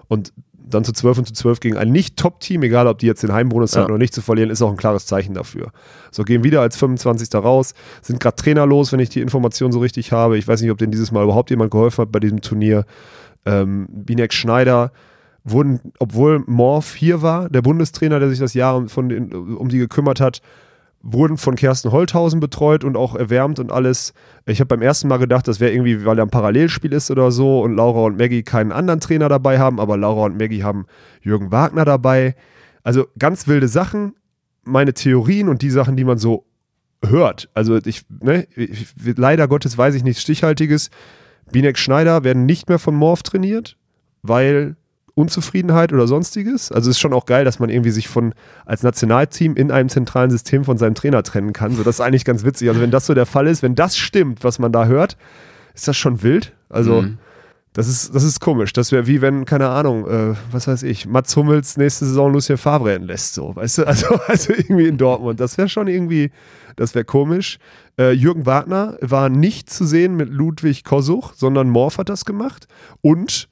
Und dann zu 12 und zu 12 gegen ein Nicht-Top-Team, egal ob die jetzt den Heimbonus ja. hatten oder nicht zu verlieren, ist auch ein klares Zeichen dafür. So, gehen wieder als 25. raus, sind gerade trainerlos, wenn ich die Information so richtig habe. Ich weiß nicht, ob denen dieses Mal überhaupt jemand geholfen hat bei diesem Turnier. Ähm, Binek Schneider, wurden, obwohl Morph hier war, der Bundestrainer, der sich das Jahr von den, um die gekümmert hat, wurden von Kersten Holthausen betreut und auch erwärmt und alles. Ich habe beim ersten Mal gedacht, das wäre irgendwie, weil er ein Parallelspiel ist oder so und Laura und Maggie keinen anderen Trainer dabei haben, aber Laura und Maggie haben Jürgen Wagner dabei. Also ganz wilde Sachen. Meine Theorien und die Sachen, die man so hört. Also ich, ne, ich, leider Gottes weiß ich nichts Stichhaltiges. Binek Schneider werden nicht mehr von Morph trainiert, weil Unzufriedenheit oder sonstiges. Also ist schon auch geil, dass man irgendwie sich von als Nationalteam in einem zentralen System von seinem Trainer trennen kann. So, das ist eigentlich ganz witzig. Also wenn das so der Fall ist, wenn das stimmt, was man da hört, ist das schon wild. Also mhm. das ist, das ist komisch. Das wäre wie wenn, keine Ahnung, äh, was weiß ich, Mats Hummels nächste Saison Lucien Favre entlässt, so, weißt du? Also, also irgendwie in Dortmund. Das wäre schon irgendwie, das wäre komisch. Äh, Jürgen Wagner war nicht zu sehen mit Ludwig Kosuch, sondern Morph hat das gemacht. Und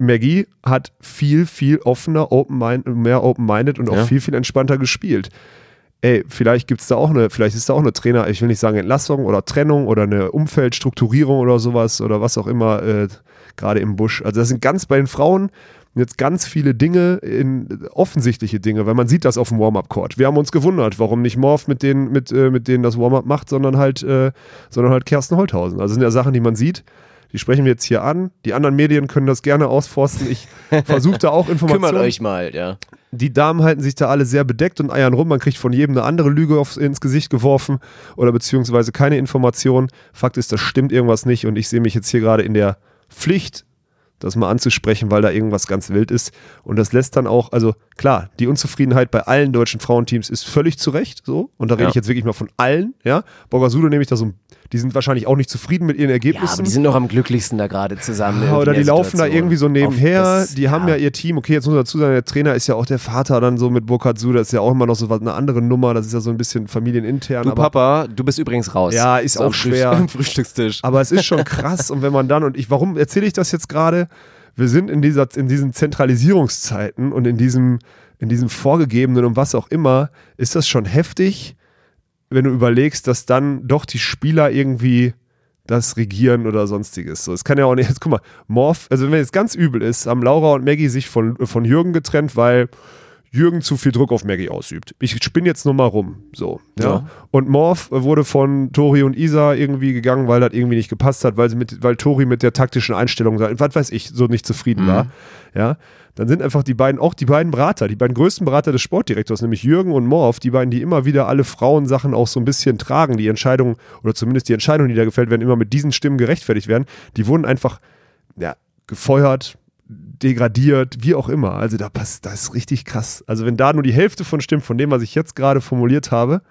Maggie hat viel, viel offener, open mehr open-minded und auch ja. viel, viel entspannter gespielt. Ey, vielleicht gibt es da auch eine, vielleicht ist da auch eine Trainer, ich will nicht sagen Entlassung oder Trennung oder eine Umfeldstrukturierung oder sowas oder was auch immer, äh, gerade im Busch. Also das sind ganz bei den Frauen jetzt ganz viele Dinge, in, offensichtliche Dinge, weil man sieht das auf dem Warm-Up-Court. Wir haben uns gewundert, warum nicht Morph mit denen, mit, äh, mit denen das Warm-Up macht, sondern halt, äh, sondern halt Kersten Holthausen. Also das sind ja Sachen, die man sieht die sprechen wir jetzt hier an. Die anderen Medien können das gerne ausforsten. Ich versuche da auch Informationen. Kümmert euch mal, ja. Die Damen halten sich da alle sehr bedeckt und eiern rum. Man kriegt von jedem eine andere Lüge aufs, ins Gesicht geworfen oder beziehungsweise keine Information. Fakt ist, das stimmt irgendwas nicht und ich sehe mich jetzt hier gerade in der Pflicht, das mal anzusprechen, weil da irgendwas ganz wild ist. Und das lässt dann auch, also klar, die Unzufriedenheit bei allen deutschen Frauenteams ist völlig zu Recht so. Und da rede ja. ich jetzt wirklich mal von allen, ja. Borgasudo nehme ich da so ein die sind wahrscheinlich auch nicht zufrieden mit ihren Ergebnissen. Ja, aber die sind doch am glücklichsten da gerade zusammen. Ja, oder die laufen da irgendwie so nebenher. Das, die haben ja. ja. ihr Team. Okay, jetzt muss man dazu sagen, der Trainer ist ja auch der Vater dann so mit Burkhard Su. Das ist ja auch immer noch so eine andere Nummer. Das ist ja so ein bisschen familienintern. Du Papa, du bist übrigens raus. Ja, ist so auch schwer. Am Frühstückstisch. Aber es ist schon krass. und wenn man dann, und ich, warum erzähle ich das jetzt gerade? Wir sind in, dieser, in diesen Zentralisierungszeiten und in diesem, in diesem Vorgegebenen und was auch immer, ist das schon heftig, wenn du überlegst, dass dann doch die Spieler irgendwie das Regieren oder sonstiges. So, es kann ja auch nicht, jetzt guck mal, Morph, also wenn jetzt ganz übel ist, haben Laura und Maggie sich von, von Jürgen getrennt, weil Jürgen zu viel Druck auf Maggie ausübt. Ich spinne jetzt nur mal rum. So. Ja. ja. Und Morph wurde von Tori und Isa irgendwie gegangen, weil das irgendwie nicht gepasst hat, weil, sie mit, weil Tori mit der taktischen Einstellung, was weiß ich, so nicht zufrieden mhm. war. Ja dann sind einfach die beiden, auch die beiden Berater, die beiden größten Berater des Sportdirektors, nämlich Jürgen und Morf, die beiden, die immer wieder alle Frauensachen auch so ein bisschen tragen, die Entscheidungen oder zumindest die Entscheidungen, die da gefällt werden, immer mit diesen Stimmen gerechtfertigt werden, die wurden einfach ja, gefeuert, degradiert, wie auch immer. Also da passt, das ist richtig krass. Also wenn da nur die Hälfte von stimmt, von dem, was ich jetzt gerade formuliert habe,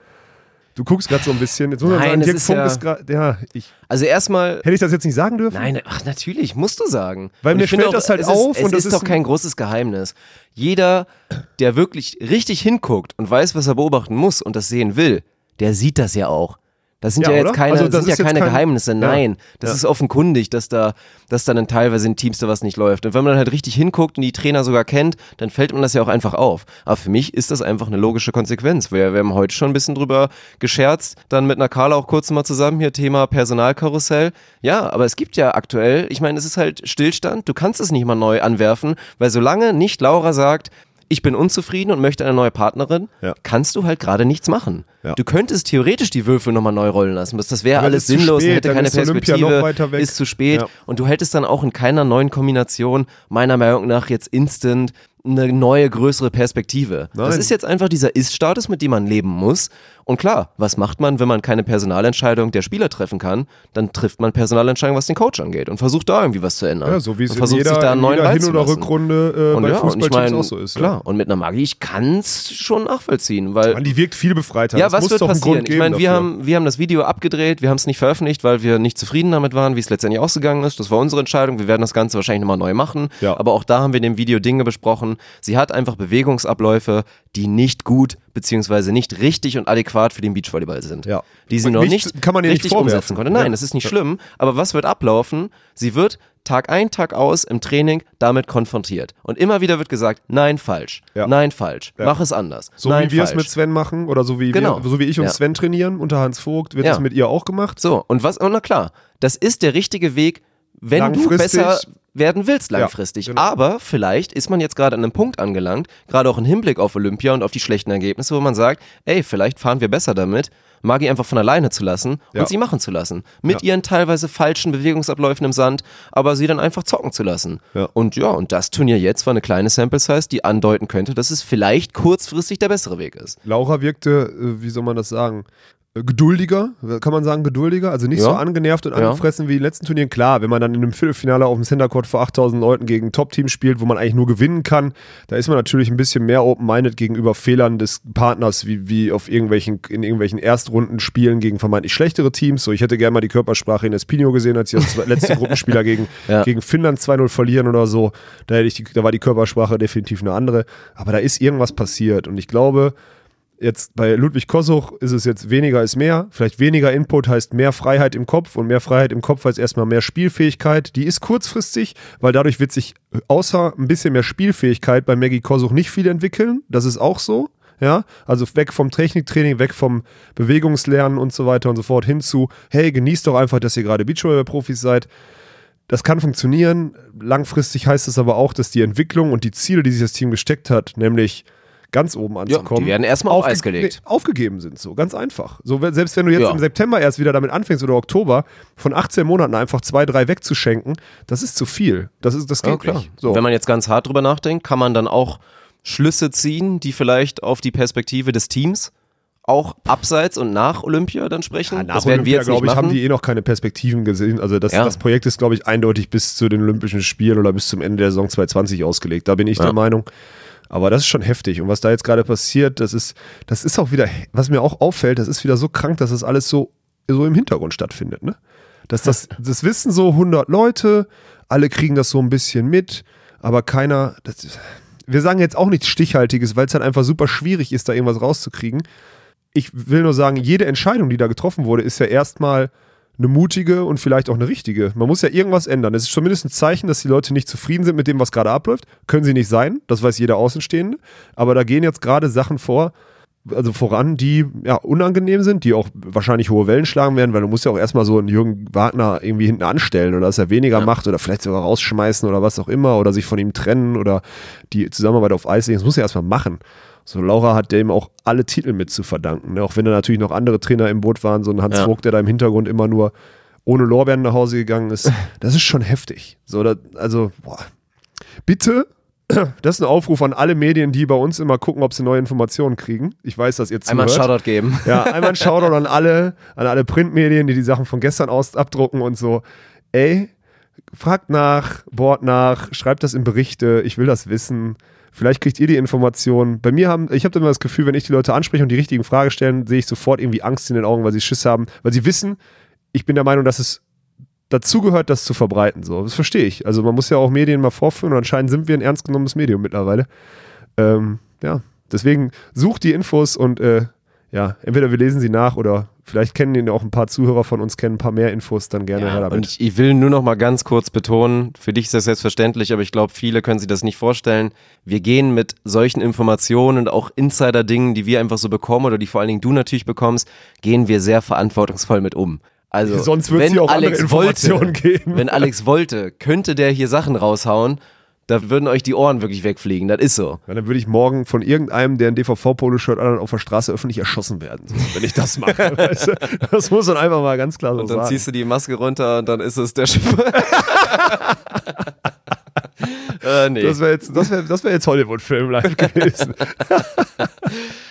Du guckst gerade so ein bisschen. Jetzt muss man Nein, sagen, Funk ja, ist gerade. Ja, ich. Also erstmal. Hätte ich das jetzt nicht sagen dürfen? Nein, ach natürlich, musst du sagen. Weil und mir fällt auch, das halt auf. Ist, und das ist, doch kein großes Geheimnis. Jeder, der wirklich richtig hinguckt und weiß, was er beobachten muss und das sehen will, der sieht das ja auch. Das sind Ja, ja, jetzt oder? keine, Also das sind ja keine kein- Geheimnisse. Nein, das Ja. ist offenkundig, dass da, dass da dann teilweise in Teams da was nicht läuft. Und wenn man dann halt richtig hinguckt und die Trainer sogar kennt, dann fällt man das ja auch einfach auf. Aber für mich ist das einfach eine logische Konsequenz. Wir, wir haben heute schon ein bisschen drüber gescherzt, dann mit einer Carla auch kurz mal zusammen hier Thema Personalkarussell. Ja, aber es gibt ja aktuell, ich meine, es ist halt Stillstand. Du kannst es nicht mal neu anwerfen, weil solange nicht Laura sagt, ich bin unzufrieden und möchte eine neue Partnerin, Ja. kannst du halt gerade nichts machen. Ja. Du könntest theoretisch die Würfel nochmal neu rollen lassen. Das- Das wäre alles sinnlos, spät, hätte keine ist Perspektive, ist zu spät. Ja. Und du hättest dann auch in keiner neuen Kombination, meiner Meinung nach, jetzt instant eine neue, größere Perspektive. Das Nein. ist jetzt einfach dieser Ist-Status, mit dem man leben muss. Und klar, was macht man, wenn man keine Personalentscheidung der Spieler treffen kann? Dann trifft man Personalentscheidungen, was den Coach angeht und versucht da irgendwie was zu ändern. Ja, so wie es und in versucht jeder, sich da einen in neuen Hin- oder. Rückrunde äh, Und bei ja, und ich Fußballteams meine, auch so ist. ja. klar, und mit einer Magie, ich kann es schon nachvollziehen, weil Man, die wirkt viel befreiter. ja, Es was wird passieren? Ich meine, wir haben, wir haben das Video abgedreht, wir haben es nicht veröffentlicht, weil wir nicht zufrieden damit waren, wie es letztendlich ausgegangen ist. Das war unsere Entscheidung. Wir werden das Ganze wahrscheinlich nochmal neu machen. Ja. Aber auch da haben wir in dem Video Dinge besprochen. Sie hat einfach Bewegungsabläufe, die nicht gut beziehungsweise nicht richtig und adäquat für den Beachvolleyball sind. Ja. Die sie Und noch nicht- nicht, kann man nicht richtig vorwerfen. umsetzen konnte. Nein, Ja. das ist nicht schlimm. Aber was wird ablaufen? Sie wird Tag ein, Tag aus im Training damit konfrontiert. Und immer wieder wird gesagt, nein, falsch. Ja. Nein, falsch. Ja. Mach es anders. So nein, wie wir es falsch. mit Sven machen oder so wie, Genau. wir, so wie ich und Ja. Sven trainieren unter Hans Vogt, wird Ja. das mit ihr auch gemacht. So, und was, und na klar, das ist der richtige Weg, wenn du besser werden willst langfristig. genau. Aber vielleicht ist man jetzt gerade an einem Punkt angelangt, gerade auch im Hinblick auf Olympia und auf die schlechten Ergebnisse, wo man sagt, ey, vielleicht fahren wir besser damit, Magi einfach von alleine zu lassen Ja. und sie machen zu lassen. Mit Ja. ihren teilweise falschen Bewegungsabläufen im Sand, aber sie dann einfach zocken zu lassen. Ja. Und ja, und das Turnier jetzt war eine kleine Sample Size, die andeuten könnte, dass es vielleicht kurzfristig der bessere Weg ist. Laura wirkte, äh, wie soll man das sagen, geduldiger, kann man sagen geduldiger, also nicht Ja. so angenervt und Ja. angefressen wie in den letzten Turnieren. Klar, wenn man dann in einem Viertelfinale auf dem Center Court vor 8000 Leuten gegen ein Top-Team spielt, wo man eigentlich nur gewinnen kann, da ist man natürlich ein bisschen mehr open-minded gegenüber Fehlern des Partners, wie, wie auf irgendwelchen, in irgendwelchen Erstrundenspielen gegen vermeintlich schlechtere Teams. So, ich hätte gerne mal die Körpersprache in Espino gesehen, als sie als zwei- letzte Gruppenspieler gegen, Ja. gegen Finnland 2-0 verlieren oder so. Da, hätte ich die, da war die Körpersprache definitiv eine andere. Aber da ist irgendwas passiert und ich glaube, Jetzt bei Ludwig Kosuch ist es jetzt weniger ist mehr. Vielleicht weniger Input heißt mehr Freiheit im Kopf und mehr Freiheit im Kopf heißt erstmal mehr Spielfähigkeit. Die ist kurzfristig, weil dadurch wird sich außer ein bisschen mehr Spielfähigkeit bei Maggie Kosuch nicht viel entwickeln. Das ist auch so. Ja, also weg vom Techniktraining, weg vom Bewegungslernen und so weiter und so fort hin zu, hey, genießt doch einfach, dass ihr gerade Beachvolleyball-Profis seid. Das kann funktionieren. Langfristig heißt es aber auch, dass die Entwicklung und die Ziele, die sich das Team gesteckt hat, nämlich ganz oben anzukommen, die werden erstmal auf Eis gelegt. Aufgegeben sind, so ganz einfach. So, selbst wenn du jetzt Ja. im September erst wieder damit anfängst oder Oktober, von 18 Monaten einfach zwei, drei wegzuschenken, das ist zu viel. Das, ist, das geht Ja, klar. nicht. So. Wenn man jetzt ganz hart drüber nachdenkt, kann man dann auch Schlüsse ziehen, die vielleicht auf die Perspektive des Teams auch abseits und nach Olympia dann sprechen. Ja, nach das werden wir Olympia, jetzt glaube ich, machen. haben die eh noch keine Perspektiven gesehen. Also das, Ja. das Projekt ist, glaube ich, eindeutig bis zu den Olympischen Spielen oder bis zum Ende der Saison 2020 ausgelegt. Da bin ich Ja. der Meinung. Aber das ist schon heftig. Und was da jetzt gerade passiert, das ist, das ist auch wieder, was mir auch auffällt, das ist wieder so krank, dass das alles so, so im Hintergrund stattfindet. Ne? Dass das, das wissen so 100 Leute, alle kriegen das so ein bisschen mit, aber keiner, das, wir sagen jetzt auch nichts Stichhaltiges, weil es halt einfach super schwierig ist, da irgendwas rauszukriegen ich will nur sagen, jede Entscheidung, die da getroffen wurde, ist ja erstmal eine mutige und vielleicht auch eine richtige. Man muss ja irgendwas ändern. Es ist zumindest ein Zeichen, dass die Leute nicht zufrieden sind mit dem, was gerade abläuft. Können sie nicht sein, das weiß jeder Außenstehende. Aber da gehen jetzt gerade Sachen vor, also voran, die ja unangenehm sind, die auch wahrscheinlich hohe Wellen schlagen werden, weil du musst ja auch erstmal so einen Jürgen Wagner irgendwie hinten anstellen oder dass er weniger macht oder vielleicht sogar rausschmeißen oder was auch immer oder sich von ihm trennen oder die Zusammenarbeit auf Eis legen. Das muss er erstmal machen. So, Laura hat dem auch alle Titel mit zu verdanken. Ne? Auch wenn da natürlich noch andere Trainer im Boot waren, so ein Hans Ja. Vogt, der da im Hintergrund immer nur ohne Lorbeeren nach Hause gegangen ist. Das ist schon heftig. So, da, also, boah. Bitte, das ist ein Aufruf an alle Medien, die bei uns immer gucken, ob sie neue Informationen kriegen. Ich weiß, dass ihr zuhört. Einmal einen Shoutout geben. Ja, einmal ein Shoutout an alle, an alle Printmedien, die die Sachen von gestern aus abdrucken und so. Ey, fragt nach, bohrt nach, schreibt das in Berichte, ich will das wissen. Vielleicht kriegt ihr die Informationen. Bei mir haben, ich habe immer das Gefühl, wenn ich die Leute anspreche und die richtigen Fragen stellen, sehe ich sofort irgendwie Angst in den Augen, weil sie Schiss haben, weil sie wissen, ich bin der Meinung, dass es dazugehört, das zu verbreiten. So, das verstehe ich. Also man muss ja auch Medien mal vorführen und anscheinend sind wir ein ernst genommenes Medium mittlerweile. Ähm, ja, deswegen sucht die Infos und äh, ja, entweder wir lesen sie nach oder vielleicht kennen ihn auch ein paar Zuhörer von uns, kennen ein paar mehr Infos, dann gerne her Ja, damit. und ich, ich will nur noch mal ganz kurz betonen, für dich ist das selbstverständlich, aber ich glaube, viele können sich das nicht vorstellen. Wir gehen mit solchen Informationen und auch Insider-Dingen, die wir einfach so bekommen oder die vor allen Dingen du natürlich bekommst, gehen wir sehr verantwortungsvoll mit um. Also, Sonst wenn Alex wollte, geben. Wenn Alex wollte, könnte der hier Sachen raushauen, da würden euch die Ohren wirklich wegfliegen. Das ist so. Weil dann würde ich morgen von irgendeinem, der ein DVV-Polo-Shirt an auf der Straße öffentlich erschossen werden, so, wenn ich das mache. weißt du? Das muss man einfach mal ganz klar so Und dann sagen. ziehst du die Maske runter und dann ist es der Schiff. äh, nee. Das wäre jetzt, das wär, das wär jetzt Hollywood-Film live gewesen.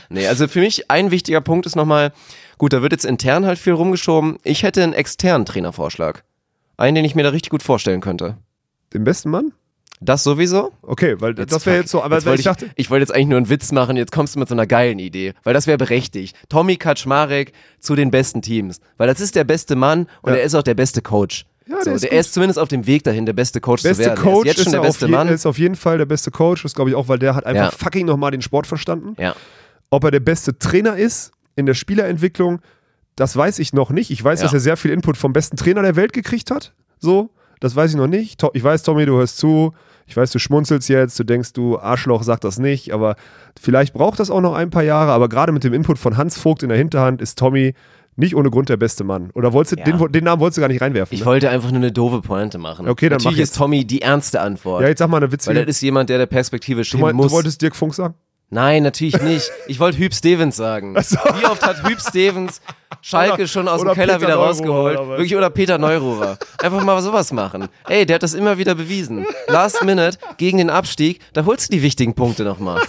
Nee, also für mich ein wichtiger Punkt ist nochmal, gut, da wird jetzt intern halt viel rumgeschoben. Ich hätte einen externen Trainervorschlag. Einen, den ich mir da richtig gut vorstellen könnte. Den besten Mann? Das sowieso? Okay, weil das wäre jetzt so, aber Jetzt wollte ich dachte, ich, ich wollte jetzt eigentlich nur einen Witz machen, jetzt kommst du mit so einer geilen Idee, weil das wäre berechtigt. Tommy Kaczmarek zu den besten Teams, weil das ist der beste Mann und Ja. er ist auch der beste Coach. Ja, so, der ist der ist zumindest auf dem Weg dahin, der beste Coach beste zu werden. Coach er ist jetzt schon der er beste je, Mann. ist auf jeden Fall der beste Coach, das glaube ich auch, weil der hat einfach Ja. fucking nochmal den Sport verstanden. Ja. Ob er der beste Trainer ist in der Spielerentwicklung, das weiß ich noch nicht. Ich weiß, Ja. dass er sehr viel Input vom besten Trainer der Welt gekriegt hat. So, das weiß ich noch nicht. Ich weiß, Tommy, du hörst zu. Ich weiß, du schmunzelst jetzt, du denkst, du Arschloch, sag das nicht, aber vielleicht braucht das auch noch ein paar Jahre. Aber gerade mit dem Input von Hans Vogt in der Hinterhand ist Tommy nicht ohne Grund der beste Mann. Oder wolltest du, Ja. den, den Namen wolltest du gar nicht reinwerfen? Ich ne? wollte einfach nur eine doofe Pointe machen. Okay, dann mach Natürlich jetzt. ist Tommy die ernste Antwort. Ja, jetzt sag mal eine weil witzige. das ist jemand, der der Perspektive du, stehen mein, muss. du wolltest Dirk Funk sagen? Nein, natürlich nicht. Ich wollte Hüb Stevens sagen. so. Wie oft hat Hüb Stevens Schalke Oder- schon aus dem Keller Peter wieder Neururer rausgeholt? Wirklich, oder Peter Neururer. Einfach mal sowas machen. Ey, der hat das immer wieder bewiesen. Last Minute gegen den Abstieg, da holst du die wichtigen Punkte nochmal.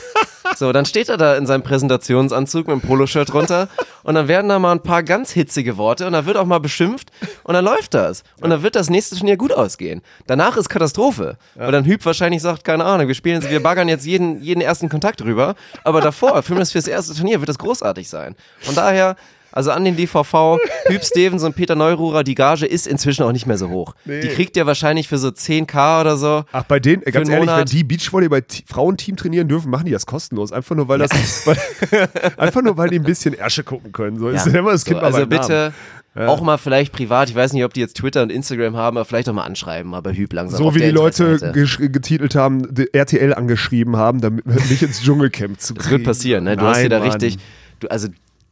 So, dann steht er da in seinem Präsentationsanzug mit dem Poloshirt runter und dann werden da mal ein paar ganz hitzige Worte und dann wird auch mal beschimpft und dann läuft das. Und dann wird das nächste Turnier gut ausgehen. Danach ist Katastrophe, weil dann Hüb wahrscheinlich sagt, keine Ahnung, wir spielen jetzt, wir baggern jetzt jeden, jeden ersten Kontakt rüber, aber davor, für das fürs erste Turnier wird das großartig sein. Von daher, also an den DVV, Hüb Stevens und Peter Neururer, die Gage ist inzwischen auch nicht mehr so hoch. Die kriegt ihr wahrscheinlich für so 10k oder so. Ach, bei denen, ganz ehrlich, wenn Monat. die Beachvolleyball-Frauenteam trainieren dürfen, machen die das kostenlos. Einfach nur, weil das, weil, einfach nur, weil die ein bisschen Ärsche gucken können. So ist immer das so, Kind also bitte auch mal vielleicht privat, ich weiß nicht, ob die jetzt Twitter und Instagram haben, aber vielleicht auch mal anschreiben, aber Hüb langsam. So wie die Leute getitelt haben, RTL angeschrieben haben, damit mich ins Dschungelcamp zu kriegen. Das wird passieren, ne? Du hast dir Nein, da Mann. richtig, du, also,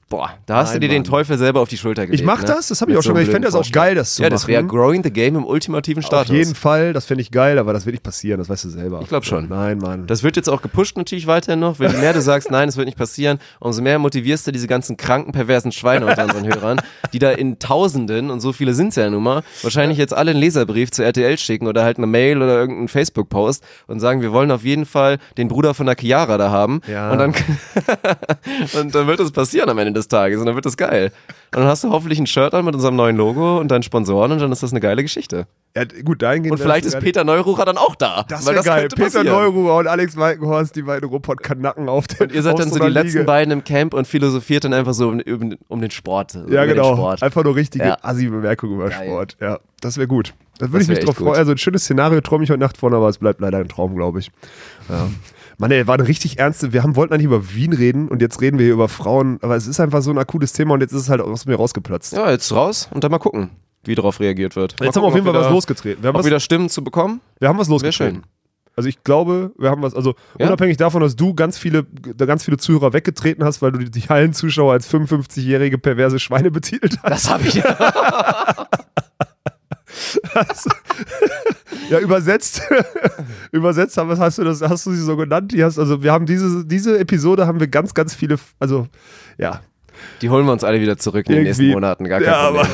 boah, da hast Nein, du dir den Mann. Teufel selber auf die Schulter gelegt. Ich mach ne? das, das hab ich Mit auch schon so gesagt. Ich fände das auch geil, das zu Ja, das wäre machen. Growing the Game im ultimativen Status. Auf jeden Fall, das fände ich geil, aber das wird nicht passieren, das weißt du selber. Ich glaub schon. Nein, Mann. Das wird jetzt auch gepusht natürlich weiterhin noch, je mehr du sagst, nein, es wird nicht passieren, umso mehr motivierst du diese ganzen kranken, perversen Schweine unter unseren Hörern, die da in Tausenden, und so viele sind es ja nun mal, wahrscheinlich jetzt alle einen Leserbrief zu RTL schicken oder halt eine Mail oder irgendeinen Facebook-Post und sagen, wir wollen auf jeden Fall den Bruder von der Chiara da haben. Ja. Und dann, und dann wird es passieren am Ende des Tages und dann wird es geil. Und dann hast du hoffentlich ein Shirt an mit unserem neuen Logo und deinen Sponsoren und dann ist das eine geile Geschichte. ja, gut, dahingehend Und vielleicht ist Peter Neururer dann auch da. Das wäre geil. Peter. Neururer und Alex Walkenhorst, die beiden Robot-Kanacken auf den Und ihr seid dann so die letzten Liege. beiden im Camp und philosophiert dann einfach so um, um, um den Sport. Ja, genau. Sport. Einfach nur richtige Ja. Assi-Bemerkungen über Geil. Sport. Ja, das wäre gut. Da würde Das ich mich drauf freuen. Also ein schönes Szenario träume ich heute Nacht von, aber es bleibt leider ein Traum, glaube ich. Ja. Mann, ey, war eine richtig ernste. Wir haben, wollten eigentlich über Wien reden und jetzt reden wir hier über Frauen, aber es ist einfach so ein akutes Thema und jetzt ist es halt aus mir rausgeplatzt. Ja, jetzt raus und dann mal gucken, wie darauf reagiert wird. Mal jetzt haben wir auf gucken, jeden Fall was losgetreten. Wir haben was, wieder Stimmen zu bekommen? wir haben was losgetreten. schön. Also ich glaube, wir haben was, also Ja? unabhängig davon, dass du ganz viele, da ganz viele Zuhörer weggetreten hast, weil du die, Hallenzuschauer als 55-jährige perverse Schweine betitelt hast. Das habe ich. Ja, übersetzt, übersetzt haben, hast du das, hast du sie so genannt? Die hast, also wir haben diese, diese Episode haben wir ganz, ganz viele, also ja. Die holen wir uns alle wieder zurück in den nächsten Monaten. Gar kein Ja, Problem. aber-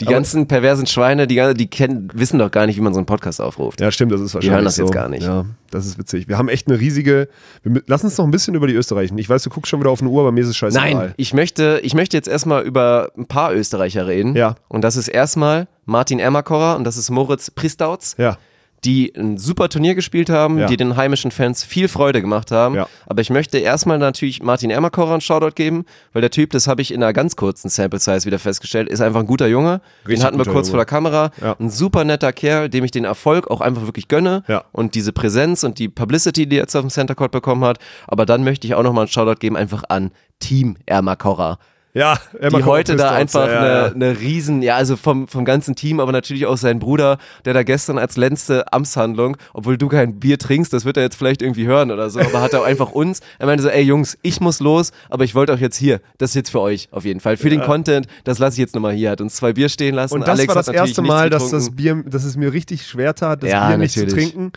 die ganzen perversen Schweine, die, die kennen, wissen doch gar nicht, wie man so einen Podcast aufruft. Ja, stimmt, das ist wahrscheinlich hören das so. jetzt gar nicht. Ja, das ist witzig. Wir haben echt eine riesige, wir, lass uns noch ein bisschen über die Österreicher. Ich weiß, du guckst schon wieder auf eine Uhr, aber mir ist es scheißegal. Nein, ich möchte, ich möchte jetzt erstmal über ein paar Österreicher reden. Ja. Und das ist erstmal Martin Ermakorrer und das ist Moritz Pristauz. Ja, die ein super Turnier gespielt haben, Ja. die den heimischen Fans viel Freude gemacht haben. Ja. Aber ich möchte erstmal natürlich Martin Ermakorer einen Shoutout geben, weil der Typ, das habe ich in einer ganz kurzen Sample Size wieder festgestellt, ist einfach ein guter Junge. Richtig den hatten wir kurz Junge. vor der Kamera. Ja. Ein super netter Kerl, dem ich den Erfolg auch einfach wirklich gönne. Und diese Präsenz und die Publicity, die er jetzt auf dem Center Court bekommen hat. Aber dann möchte ich auch nochmal einen Shoutout geben, einfach an Team Ermakorer Ja, die heute da einfach ja, eine, ja. eine riesen, ja, also vom, vom ganzen Team, aber natürlich auch sein Bruder, der da gestern als letzte Amtshandlung, obwohl du kein Bier trinkst, das wird er jetzt vielleicht irgendwie hören oder so, aber hat er einfach uns, er meinte so, ey Jungs, ich muss los, aber ich wollte auch jetzt hier, das ist jetzt für euch auf jeden Fall, für den Content, das lasse ich jetzt nochmal hier, hat uns zwei Bier stehen lassen. Und das Alex war das erste Mal, dass das Bier, dass es mir richtig schwer tat, das Ja, Bier nicht natürlich. zu trinken.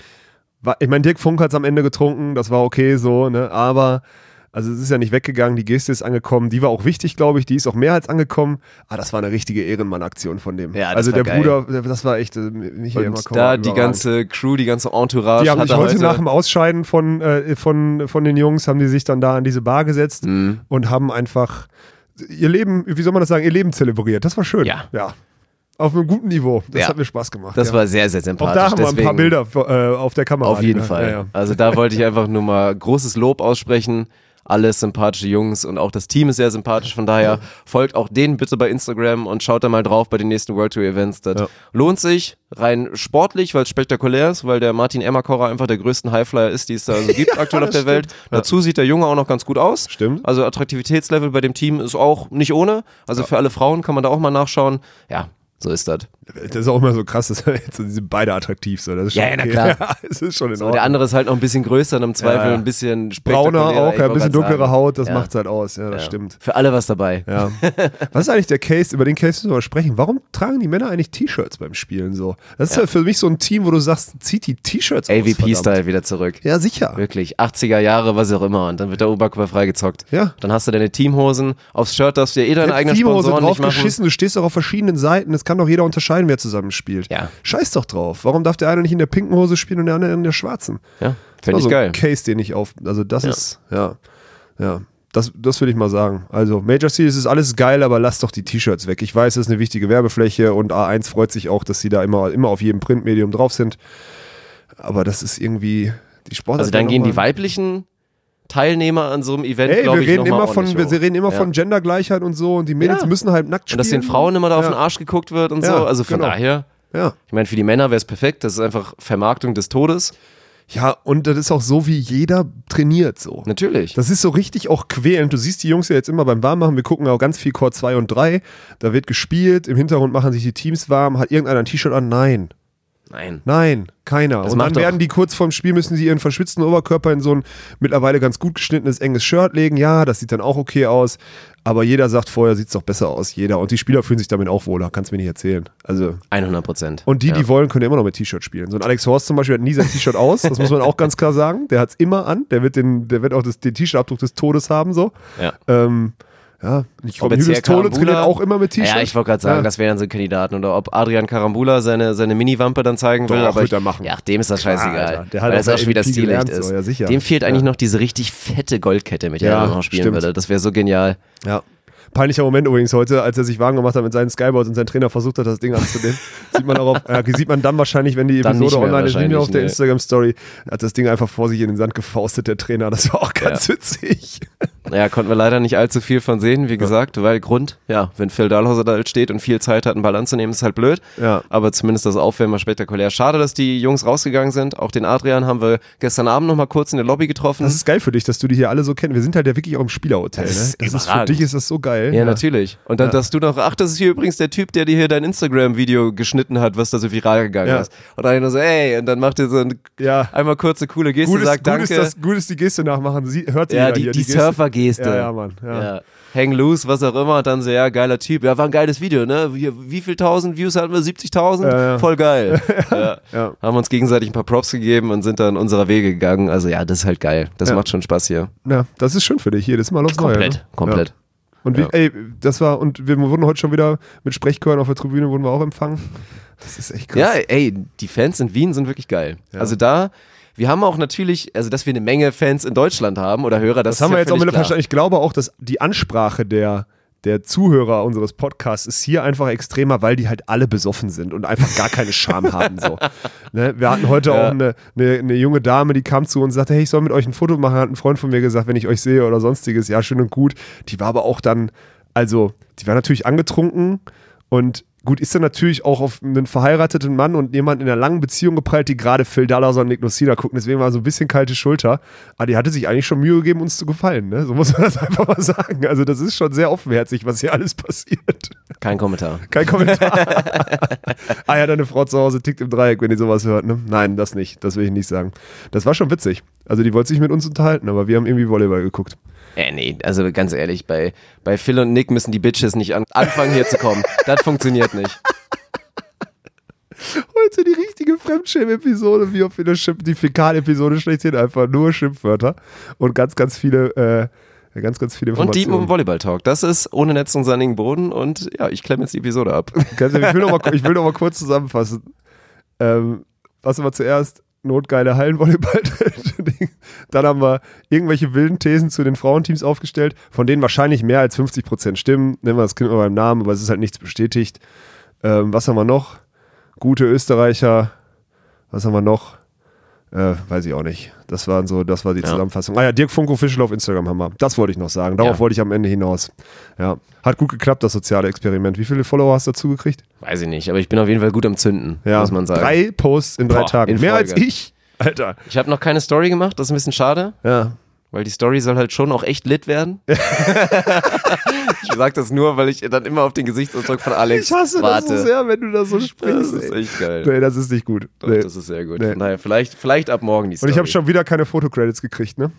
Ich meine, Dirk Funk hat es am Ende getrunken, das war okay so, ne? Aber also es ist ja nicht weggegangen, die Geste ist angekommen, die war auch wichtig, glaube ich, die ist auch mehr als angekommen. Ah, das war eine richtige Ehrenmann-Aktion von dem. Ja, das also war der geil. Bruder, der- das war echt, äh, Michael Und Makauer, da die überragend. ganze Crew, die ganze Entourage Die haben sich heute, heute nach dem Ausscheiden von, äh, von, von den Jungs, haben die sich dann da an diese Bar gesetzt Mhm. und haben einfach ihr Leben, wie soll man das sagen, ihr Leben zelebriert. Das war schön. Ja. ja. Auf einem guten Niveau. Das Ja. hat mir Spaß gemacht. das ja. war sehr, sehr Auch sympathisch. da haben wir ein paar deswegen- Bilder äh, auf der Kamera. Auf jeden Fall. Also da wollte ich einfach nur mal großes Lob aussprechen. Alles sympathische Jungs und auch das Team ist sehr sympathisch. Von daher folgt auch denen bitte bei Instagram und schaut da mal drauf bei den nächsten World Tour Events. Das Ja. lohnt sich rein sportlich, weil es spektakulär ist, weil der Martin Emmerkorer einfach der größten Highflyer ist, die es da so gibt aktuell auf der Welt. Dazu sieht der Junge auch noch ganz gut aus. Stimmt. Also Attraktivitätslevel bei dem Team ist auch nicht ohne. Also für alle Frauen kann man da auch mal nachschauen. Ja, so ist das. Das ist auch immer so krass, dass jetzt, die sind beide attraktiv. So. Das ist schon Ja, ja, na okay. klar. Ja, es ist schon in So, Ordnung. der andere ist halt noch ein bisschen größer und im Zweifel Ja, ein bisschen Brauner auch, ja, ein bisschen dunklere sagen. Haut, das Ja. macht's halt aus. Ja, das stimmt. Für alle was dabei. Ja. Was ist eigentlich der Case? Über den Case müssen wir mal sprechen. Warum tragen die Männer eigentlich T-Shirts beim Spielen so? Das ist ja. für mich so ein Team, wo du sagst, zieht die T-Shirts aus. AVP-Style wieder zurück. Ja, sicher. Wirklich. 80er Jahre, was auch immer. Und dann wird der Oberkörper freigezockt. Ja. Dann hast du deine Teamhosen. Aufs Shirt darfst du ja eh deine eigenen Sponsoren drauf nicht machen. geschissen, du stehst doch auf verschiedenen Seiten, es kann doch jeder unterscheiden, wer zusammen spielt. Ja. Scheiß doch drauf. Warum darf der eine nicht in der pinken Hose spielen und der andere in der schwarzen? Ja, finde ich so geil. Case, den ich auf. Also, das Ja. ist, ja, ja. Das, das würde ich mal sagen. Also, Major Series ist alles geil, aber lass doch die T-Shirts weg. Ich weiß, es ist eine wichtige Werbefläche und A1 freut sich auch, dass sie da immer, immer auf jedem Printmedium drauf sind. Aber das ist irgendwie die Sport. Also dann gehen die weiblichen Teilnehmer an so einem Event, Ey, glaube wir ich, reden immer von, wir reden immer Ja. von Gendergleichheit und so und die Mädels Ja. müssen halt nackt spielen. Und dass den Frauen immer da auf Ja. den Arsch geguckt wird und so. Also von genau. daher, Ja. ich meine, für die Männer wäre es perfekt. Das ist einfach Vermarktung des Todes. Ja, und das ist auch so, wie jeder trainiert so. Natürlich. Das ist so richtig auch quälend. Du siehst die Jungs ja jetzt immer beim Warmmachen. Wir gucken auch ganz viel Chord 2 und 3. Da wird gespielt. Im Hintergrund machen sich die Teams warm. Hat irgendeiner ein T-Shirt an? Nein. Nein. Nein, keiner. Das und dann werden die kurz vorm Spiel, müssen sie ihren verschwitzten Oberkörper in so ein mittlerweile ganz gut geschnittenes, enges Shirt legen. Ja, das sieht dann auch okay aus. Aber jeder sagt vorher, sieht es doch besser aus. Jeder. Und die Spieler fühlen sich damit auch wohler. Kannst mir nicht erzählen. Also. 100 Prozent. Und die, ja. die wollen, können immer noch mit T-Shirt spielen. So ein Alex Horst zum Beispiel hat nie sein T-Shirt aus. Das muss man auch ganz klar sagen. Der hat es immer an. Der wird, den, der wird auch das, den T-Shirt-Abdruck des Todes haben. So. Ja. Ähm, ja, ich glaube, Julius Karambula- trainiert auch immer mit T-Shirt. Ja, ich wollte gerade sagen, Ja. das wären so Kandidaten. Oder ob Adrian Karambula seine, seine Mini-Wampe dann zeigen will. Doch, aber wird ich, er machen. Ja, dem ist das scheißegal. Alter. Der hat weil auch das auch schon wieder Stillicht ist. so, ja. Dem fehlt eigentlich noch diese richtig fette Goldkette, mit der Ja, er noch spielen stimmt. würde. Das wäre so genial. Ja. Peinlicher Moment übrigens heute, als er sich warm gemacht hat mit seinen Skyboards und sein Trainer versucht hat, das Ding anzunehmen. sieht man auch auf, ja, sieht man dann wahrscheinlich, wenn die Episode online ist, nicht mehr auf der wahrscheinlich, Instagram-Story, hat das Ding einfach vor sich in den Sand gefaustet, der Trainer. Das war auch ganz witzig. Ja, konnten wir leider nicht allzu viel von sehen, wie gesagt, weil Grund, ja, wenn Phil Dahlhauser da steht und viel Zeit hat, einen Ball anzunehmen, ist halt blöd. Ja. Aber zumindest das Aufwärmen war spektakulär. Schade, dass die Jungs rausgegangen sind. Auch den Adrian haben wir gestern Abend noch mal kurz in der Lobby getroffen. Das ist geil für dich, dass du die hier alle so kennst. Wir sind halt ja wirklich auch im Spielerhotel. Das ne? das ist für dich ist das so geil. Ja, natürlich. Und dann, dass du noch, ach, das ist hier übrigens der Typ, der dir hier dein Instagram-Video geschnitten hat, was da so viral gegangen Ja. ist. Und dann so, ey, und dann macht ihr so ein, Ja. einmal kurze, coole Geste, Gut ist, sagt gut, Danke. ist das, gut ist die Geste nachmachen. Sie, hört ja, jeder die, hier, die, Geste. Surfer-Geste. Ja, ja, Mann. Ja. Ja. Hang loose, was auch immer, und dann so, ja, geiler Typ. Ja, war ein geiles Video, ne? Wie, wie viel tausend Views hatten wir? 70.000? Ja, ja. Voll geil. ja. Ja. Haben uns gegenseitig ein paar Props gegeben und sind dann unserer Wege gegangen. Also ja, das ist halt geil. Das Ja. macht schon Spaß hier. Ja, das ist schön für dich. Jedes Mal aufs Neue. Komplett, Ne? komplett. Ja. Und wie, Ja. ey, das war, und wir wurden heute schon wieder mit Sprechchören auf der Tribüne wurden wir auch empfangen. Das ist echt krass. Ja, ey, die Fans in Wien sind wirklich geil. Also da, wir haben auch natürlich, also dass wir eine Menge Fans in Deutschland haben oder Hörer, das, Das haben wir ja jetzt auch mit klar. verstanden. Ich glaube auch, dass die Ansprache der, der Zuhörer unseres Podcasts ist hier einfach extremer, weil die halt alle besoffen sind und einfach gar keine Scham haben. So. Ne? Wir hatten heute Ja. auch eine, eine, eine junge Dame, die kam zu uns und sagte, hey, ich soll mit euch ein Foto machen, hat ein Freund von mir gesagt, wenn ich euch sehe oder sonstiges. Ja, schön und gut. Die war aber auch dann, also, die war natürlich angetrunken und gut, ist dann natürlich auch auf einen verheirateten Mann und jemanden in einer langen Beziehung geprallt, die gerade Phil Dallas und Nick Nocina gucken. Deswegen war so ein bisschen kalte Schulter. Aber die hatte sich eigentlich schon Mühe gegeben, uns zu gefallen. Ne? So muss man das einfach mal sagen. Also das ist schon sehr offenherzig, was hier alles passiert. Kein Kommentar. Kein Kommentar. ah ja, deine Frau zu Hause tickt im Dreieck, wenn die sowas hört. Ne? Nein, das nicht. Das will ich nicht sagen. Das war schon witzig. Also die wollte sich mit uns unterhalten, aber wir haben irgendwie Volleyball geguckt. Äh, nee, also ganz ehrlich, bei, bei Phil und Nick müssen die Bitches nicht an, anfangen hier zu kommen. Das funktioniert nicht. Heute die richtige Fremdschämen-Episode, wie auf der Schimpf, die Fäkal-Episode schlechthin einfach nur Schimpfwörter und ganz, ganz viele, äh, ganz, ganz viele Und Deep Informationen. und Volleyball-Talk. Das ist ohne Netz und sandigen Boden und ja, ich klemme jetzt die Episode ab. Ich will noch mal, ich will noch mal kurz zusammenfassen. Ähm, was war zuerst? Notgeile Hallenvolleyball. Dann haben wir irgendwelche wilden Thesen zu den Frauenteams aufgestellt, von denen wahrscheinlich mehr als 50% stimmen. Nennen wir das Kind mal beim Namen, aber es ist halt nichts bestätigt. Ähm, was haben wir noch? Gute Österreicher. Was haben wir noch? Äh, weiß ich auch nicht. Das war so, das war die Ja. Zusammenfassung. Ah ja, Dirk Funko Official auf Instagram haben wir. Das wollte ich noch sagen. Darauf Ja. wollte ich am Ende hinaus. Ja. Hat gut geklappt, das soziale Experiment. Wie viele Follower hast du dazu gekriegt? Weiß ich nicht, aber ich bin auf jeden Fall gut am Zünden, Ja, muss man sagen. drei Posts in drei Boah, Tagen. in Mehr als ich. Alter. Ich habe noch keine Story gemacht, das ist ein bisschen schade, Ja. weil die Story soll halt schon auch echt lit werden. ich sag das nur, weil ich dann immer auf den Gesichtsausdruck von Alex Ich hasse warte. das so sehr, wenn du da so Das sprichst. ist ey. echt geil. Nee, das ist nicht gut. Doch, Nee. Das ist sehr gut. Nee. Daher, vielleicht, vielleicht ab morgen die Und Story. ich habe schon wieder keine Fotocredits gekriegt, ne?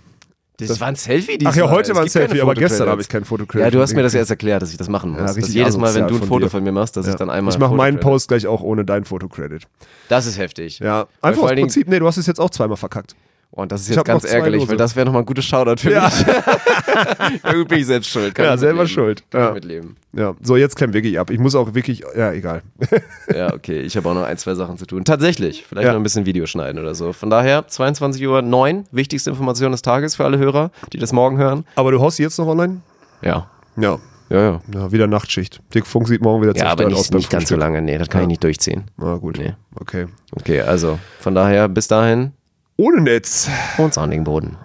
Das, war ein Selfie Ach ja, heute war ein Selfie, aber gestern habe ich kein Fotocredit. Ja, du hast mir das erst erklärt, dass ich das machen muss. Ja, dass jedes Mal, wenn asozial du ein von Foto dir. von mir machst, dass ich Ja. dann einmal. Ich mache meinen Post gleich auch ohne dein Fotocredit. Das ist heftig. Ja, einfach aus Dingen- Prinzip. Nee, du hast es jetzt auch zweimal verkackt. Oh, Und das ist jetzt ganz ärgerlich, Lose. weil das wäre nochmal ein gutes Shoutout für Ja. mich. ja, gut, bin ich selbst schuld. Kann Ja, selber schuld. Kann Ja. mitleben. Ja, so jetzt klemmt wirklich ab. Ich muss auch wirklich, ja, egal. Ja, okay. Ich habe auch noch ein, zwei Sachen zu tun. Tatsächlich. Vielleicht Ja. noch ein bisschen Video schneiden oder so. Von daher, 22 Uhr 9, wichtigste Information des Tages für alle Hörer, die das morgen hören. Aber du haust sie jetzt noch online? Ja. Ja. Ja, ja. Ja, wieder Nachtschicht. Dick Funk sieht morgen wieder Ja, aber zerstört aus nicht, nicht ganz so lange. Nee, das kann Ja. ich nicht durchziehen. Na gut. Nee. Okay. Okay, also von daher bis dahin Ohne Netz. und sandigen Boden.